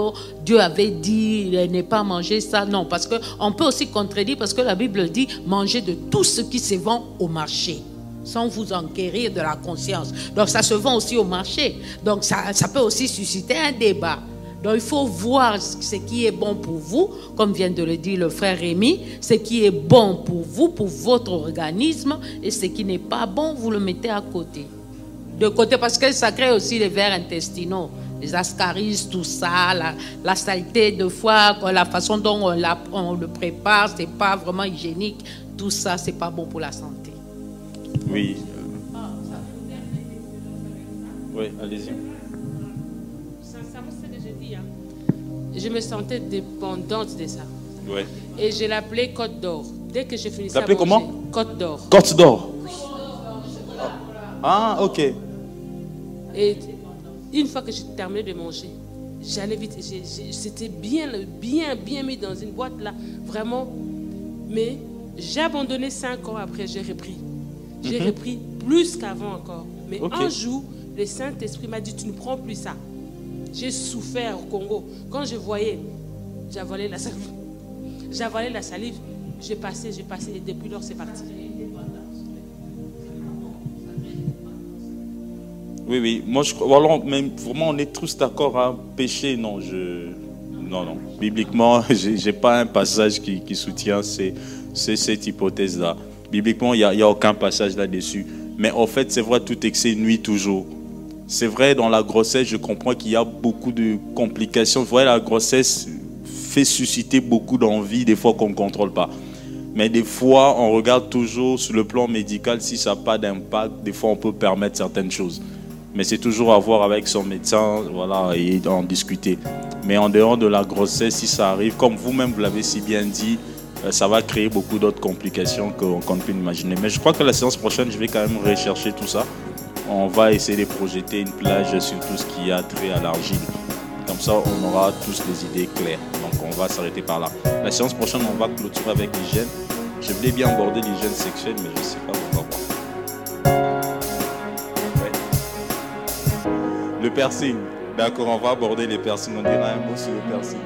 Dieu avait dit ne pas manger ça. Non, parce qu'on peut aussi contredire parce que la Bible dit manger de tout ce qui se vend au marché sans vous enquérir de la conscience. Donc ça se vend aussi au marché. Donc ça, ça peut aussi susciter un débat. Donc il faut voir ce qui est bon pour vous, comme vient de le dire le frère Rémi, ce qui est bon pour vous, pour votre organisme, et ce qui n'est pas bon, vous le mettez à côté. De côté, parce que ça crée aussi les vers intestinaux, les ascaris, tout ça, la, saleté de foie, la façon dont on, on le prépare, c'est pas vraiment hygiénique. Tout ça, c'est pas bon pour la santé. Oui. Oui, allez-y. Je me sentais dépendante de ça. Et je l'appelais Côte d'Or. Dès que je finissais L'appelais comment? Côte d'Or. Côte d'Or. Ah, ok. Et une fois que j'ai terminé de manger, j'allais vite. C'était bien, bien, bien mis dans une boîte là, vraiment. Mais j'ai abandonné cinq ans après, j'ai repris. J'ai mhm. repris plus qu'avant encore. Mais un jour, le Saint-Esprit m'a dit, tu ne prends plus ça. J'ai souffert au Congo. Quand je voyais, j'avalais la salive. J'avalais la salive. J'ai passé, j'ai passé. Et depuis lors, c'est parti. Oui, oui. Moi, je crois. même, vraiment, on est tous d'accord à pécher. Non, je. Non, non. Bibliquement, je n'ai pas un passage qui, soutient cette hypothèse-là. Bibliquement, il n'y a, a, aucun passage là-dessus. Mais en fait, c'est vrai, tout excès nuit toujours. C'est vrai, dans la grossesse, je comprends qu'il y a beaucoup de complications. Vous la grossesse fait susciter beaucoup d'envie, des fois qu'on ne contrôle pas. Mais des fois, on regarde toujours sur le plan médical si ça n'a pas d'impact. Des fois, on peut permettre certaines choses. Mais c'est toujours à voir avec son médecin voilà, et en discuter. Mais en dehors de la grossesse, si ça arrive, comme vous-même vous, l'avez si bien dit, euh, ça va créer beaucoup d'autres complications qu'on ne peut imaginer. Mais je crois que la séance prochaine, je vais quand même rechercher tout ça on va essayer de projeter une plage sur tout ce qui a trait à l'argile. Comme ça, on aura tous les idées claires. Donc, on va s'arrêter par là. La séance prochaine, on va clôturer avec l'hygiène. Je voulais bien aborder l'hygiène sexuelle, mais je ne sais pas, voir. Le piercing. D'accord, on va aborder les piercings. On dira un mot sur le piercing.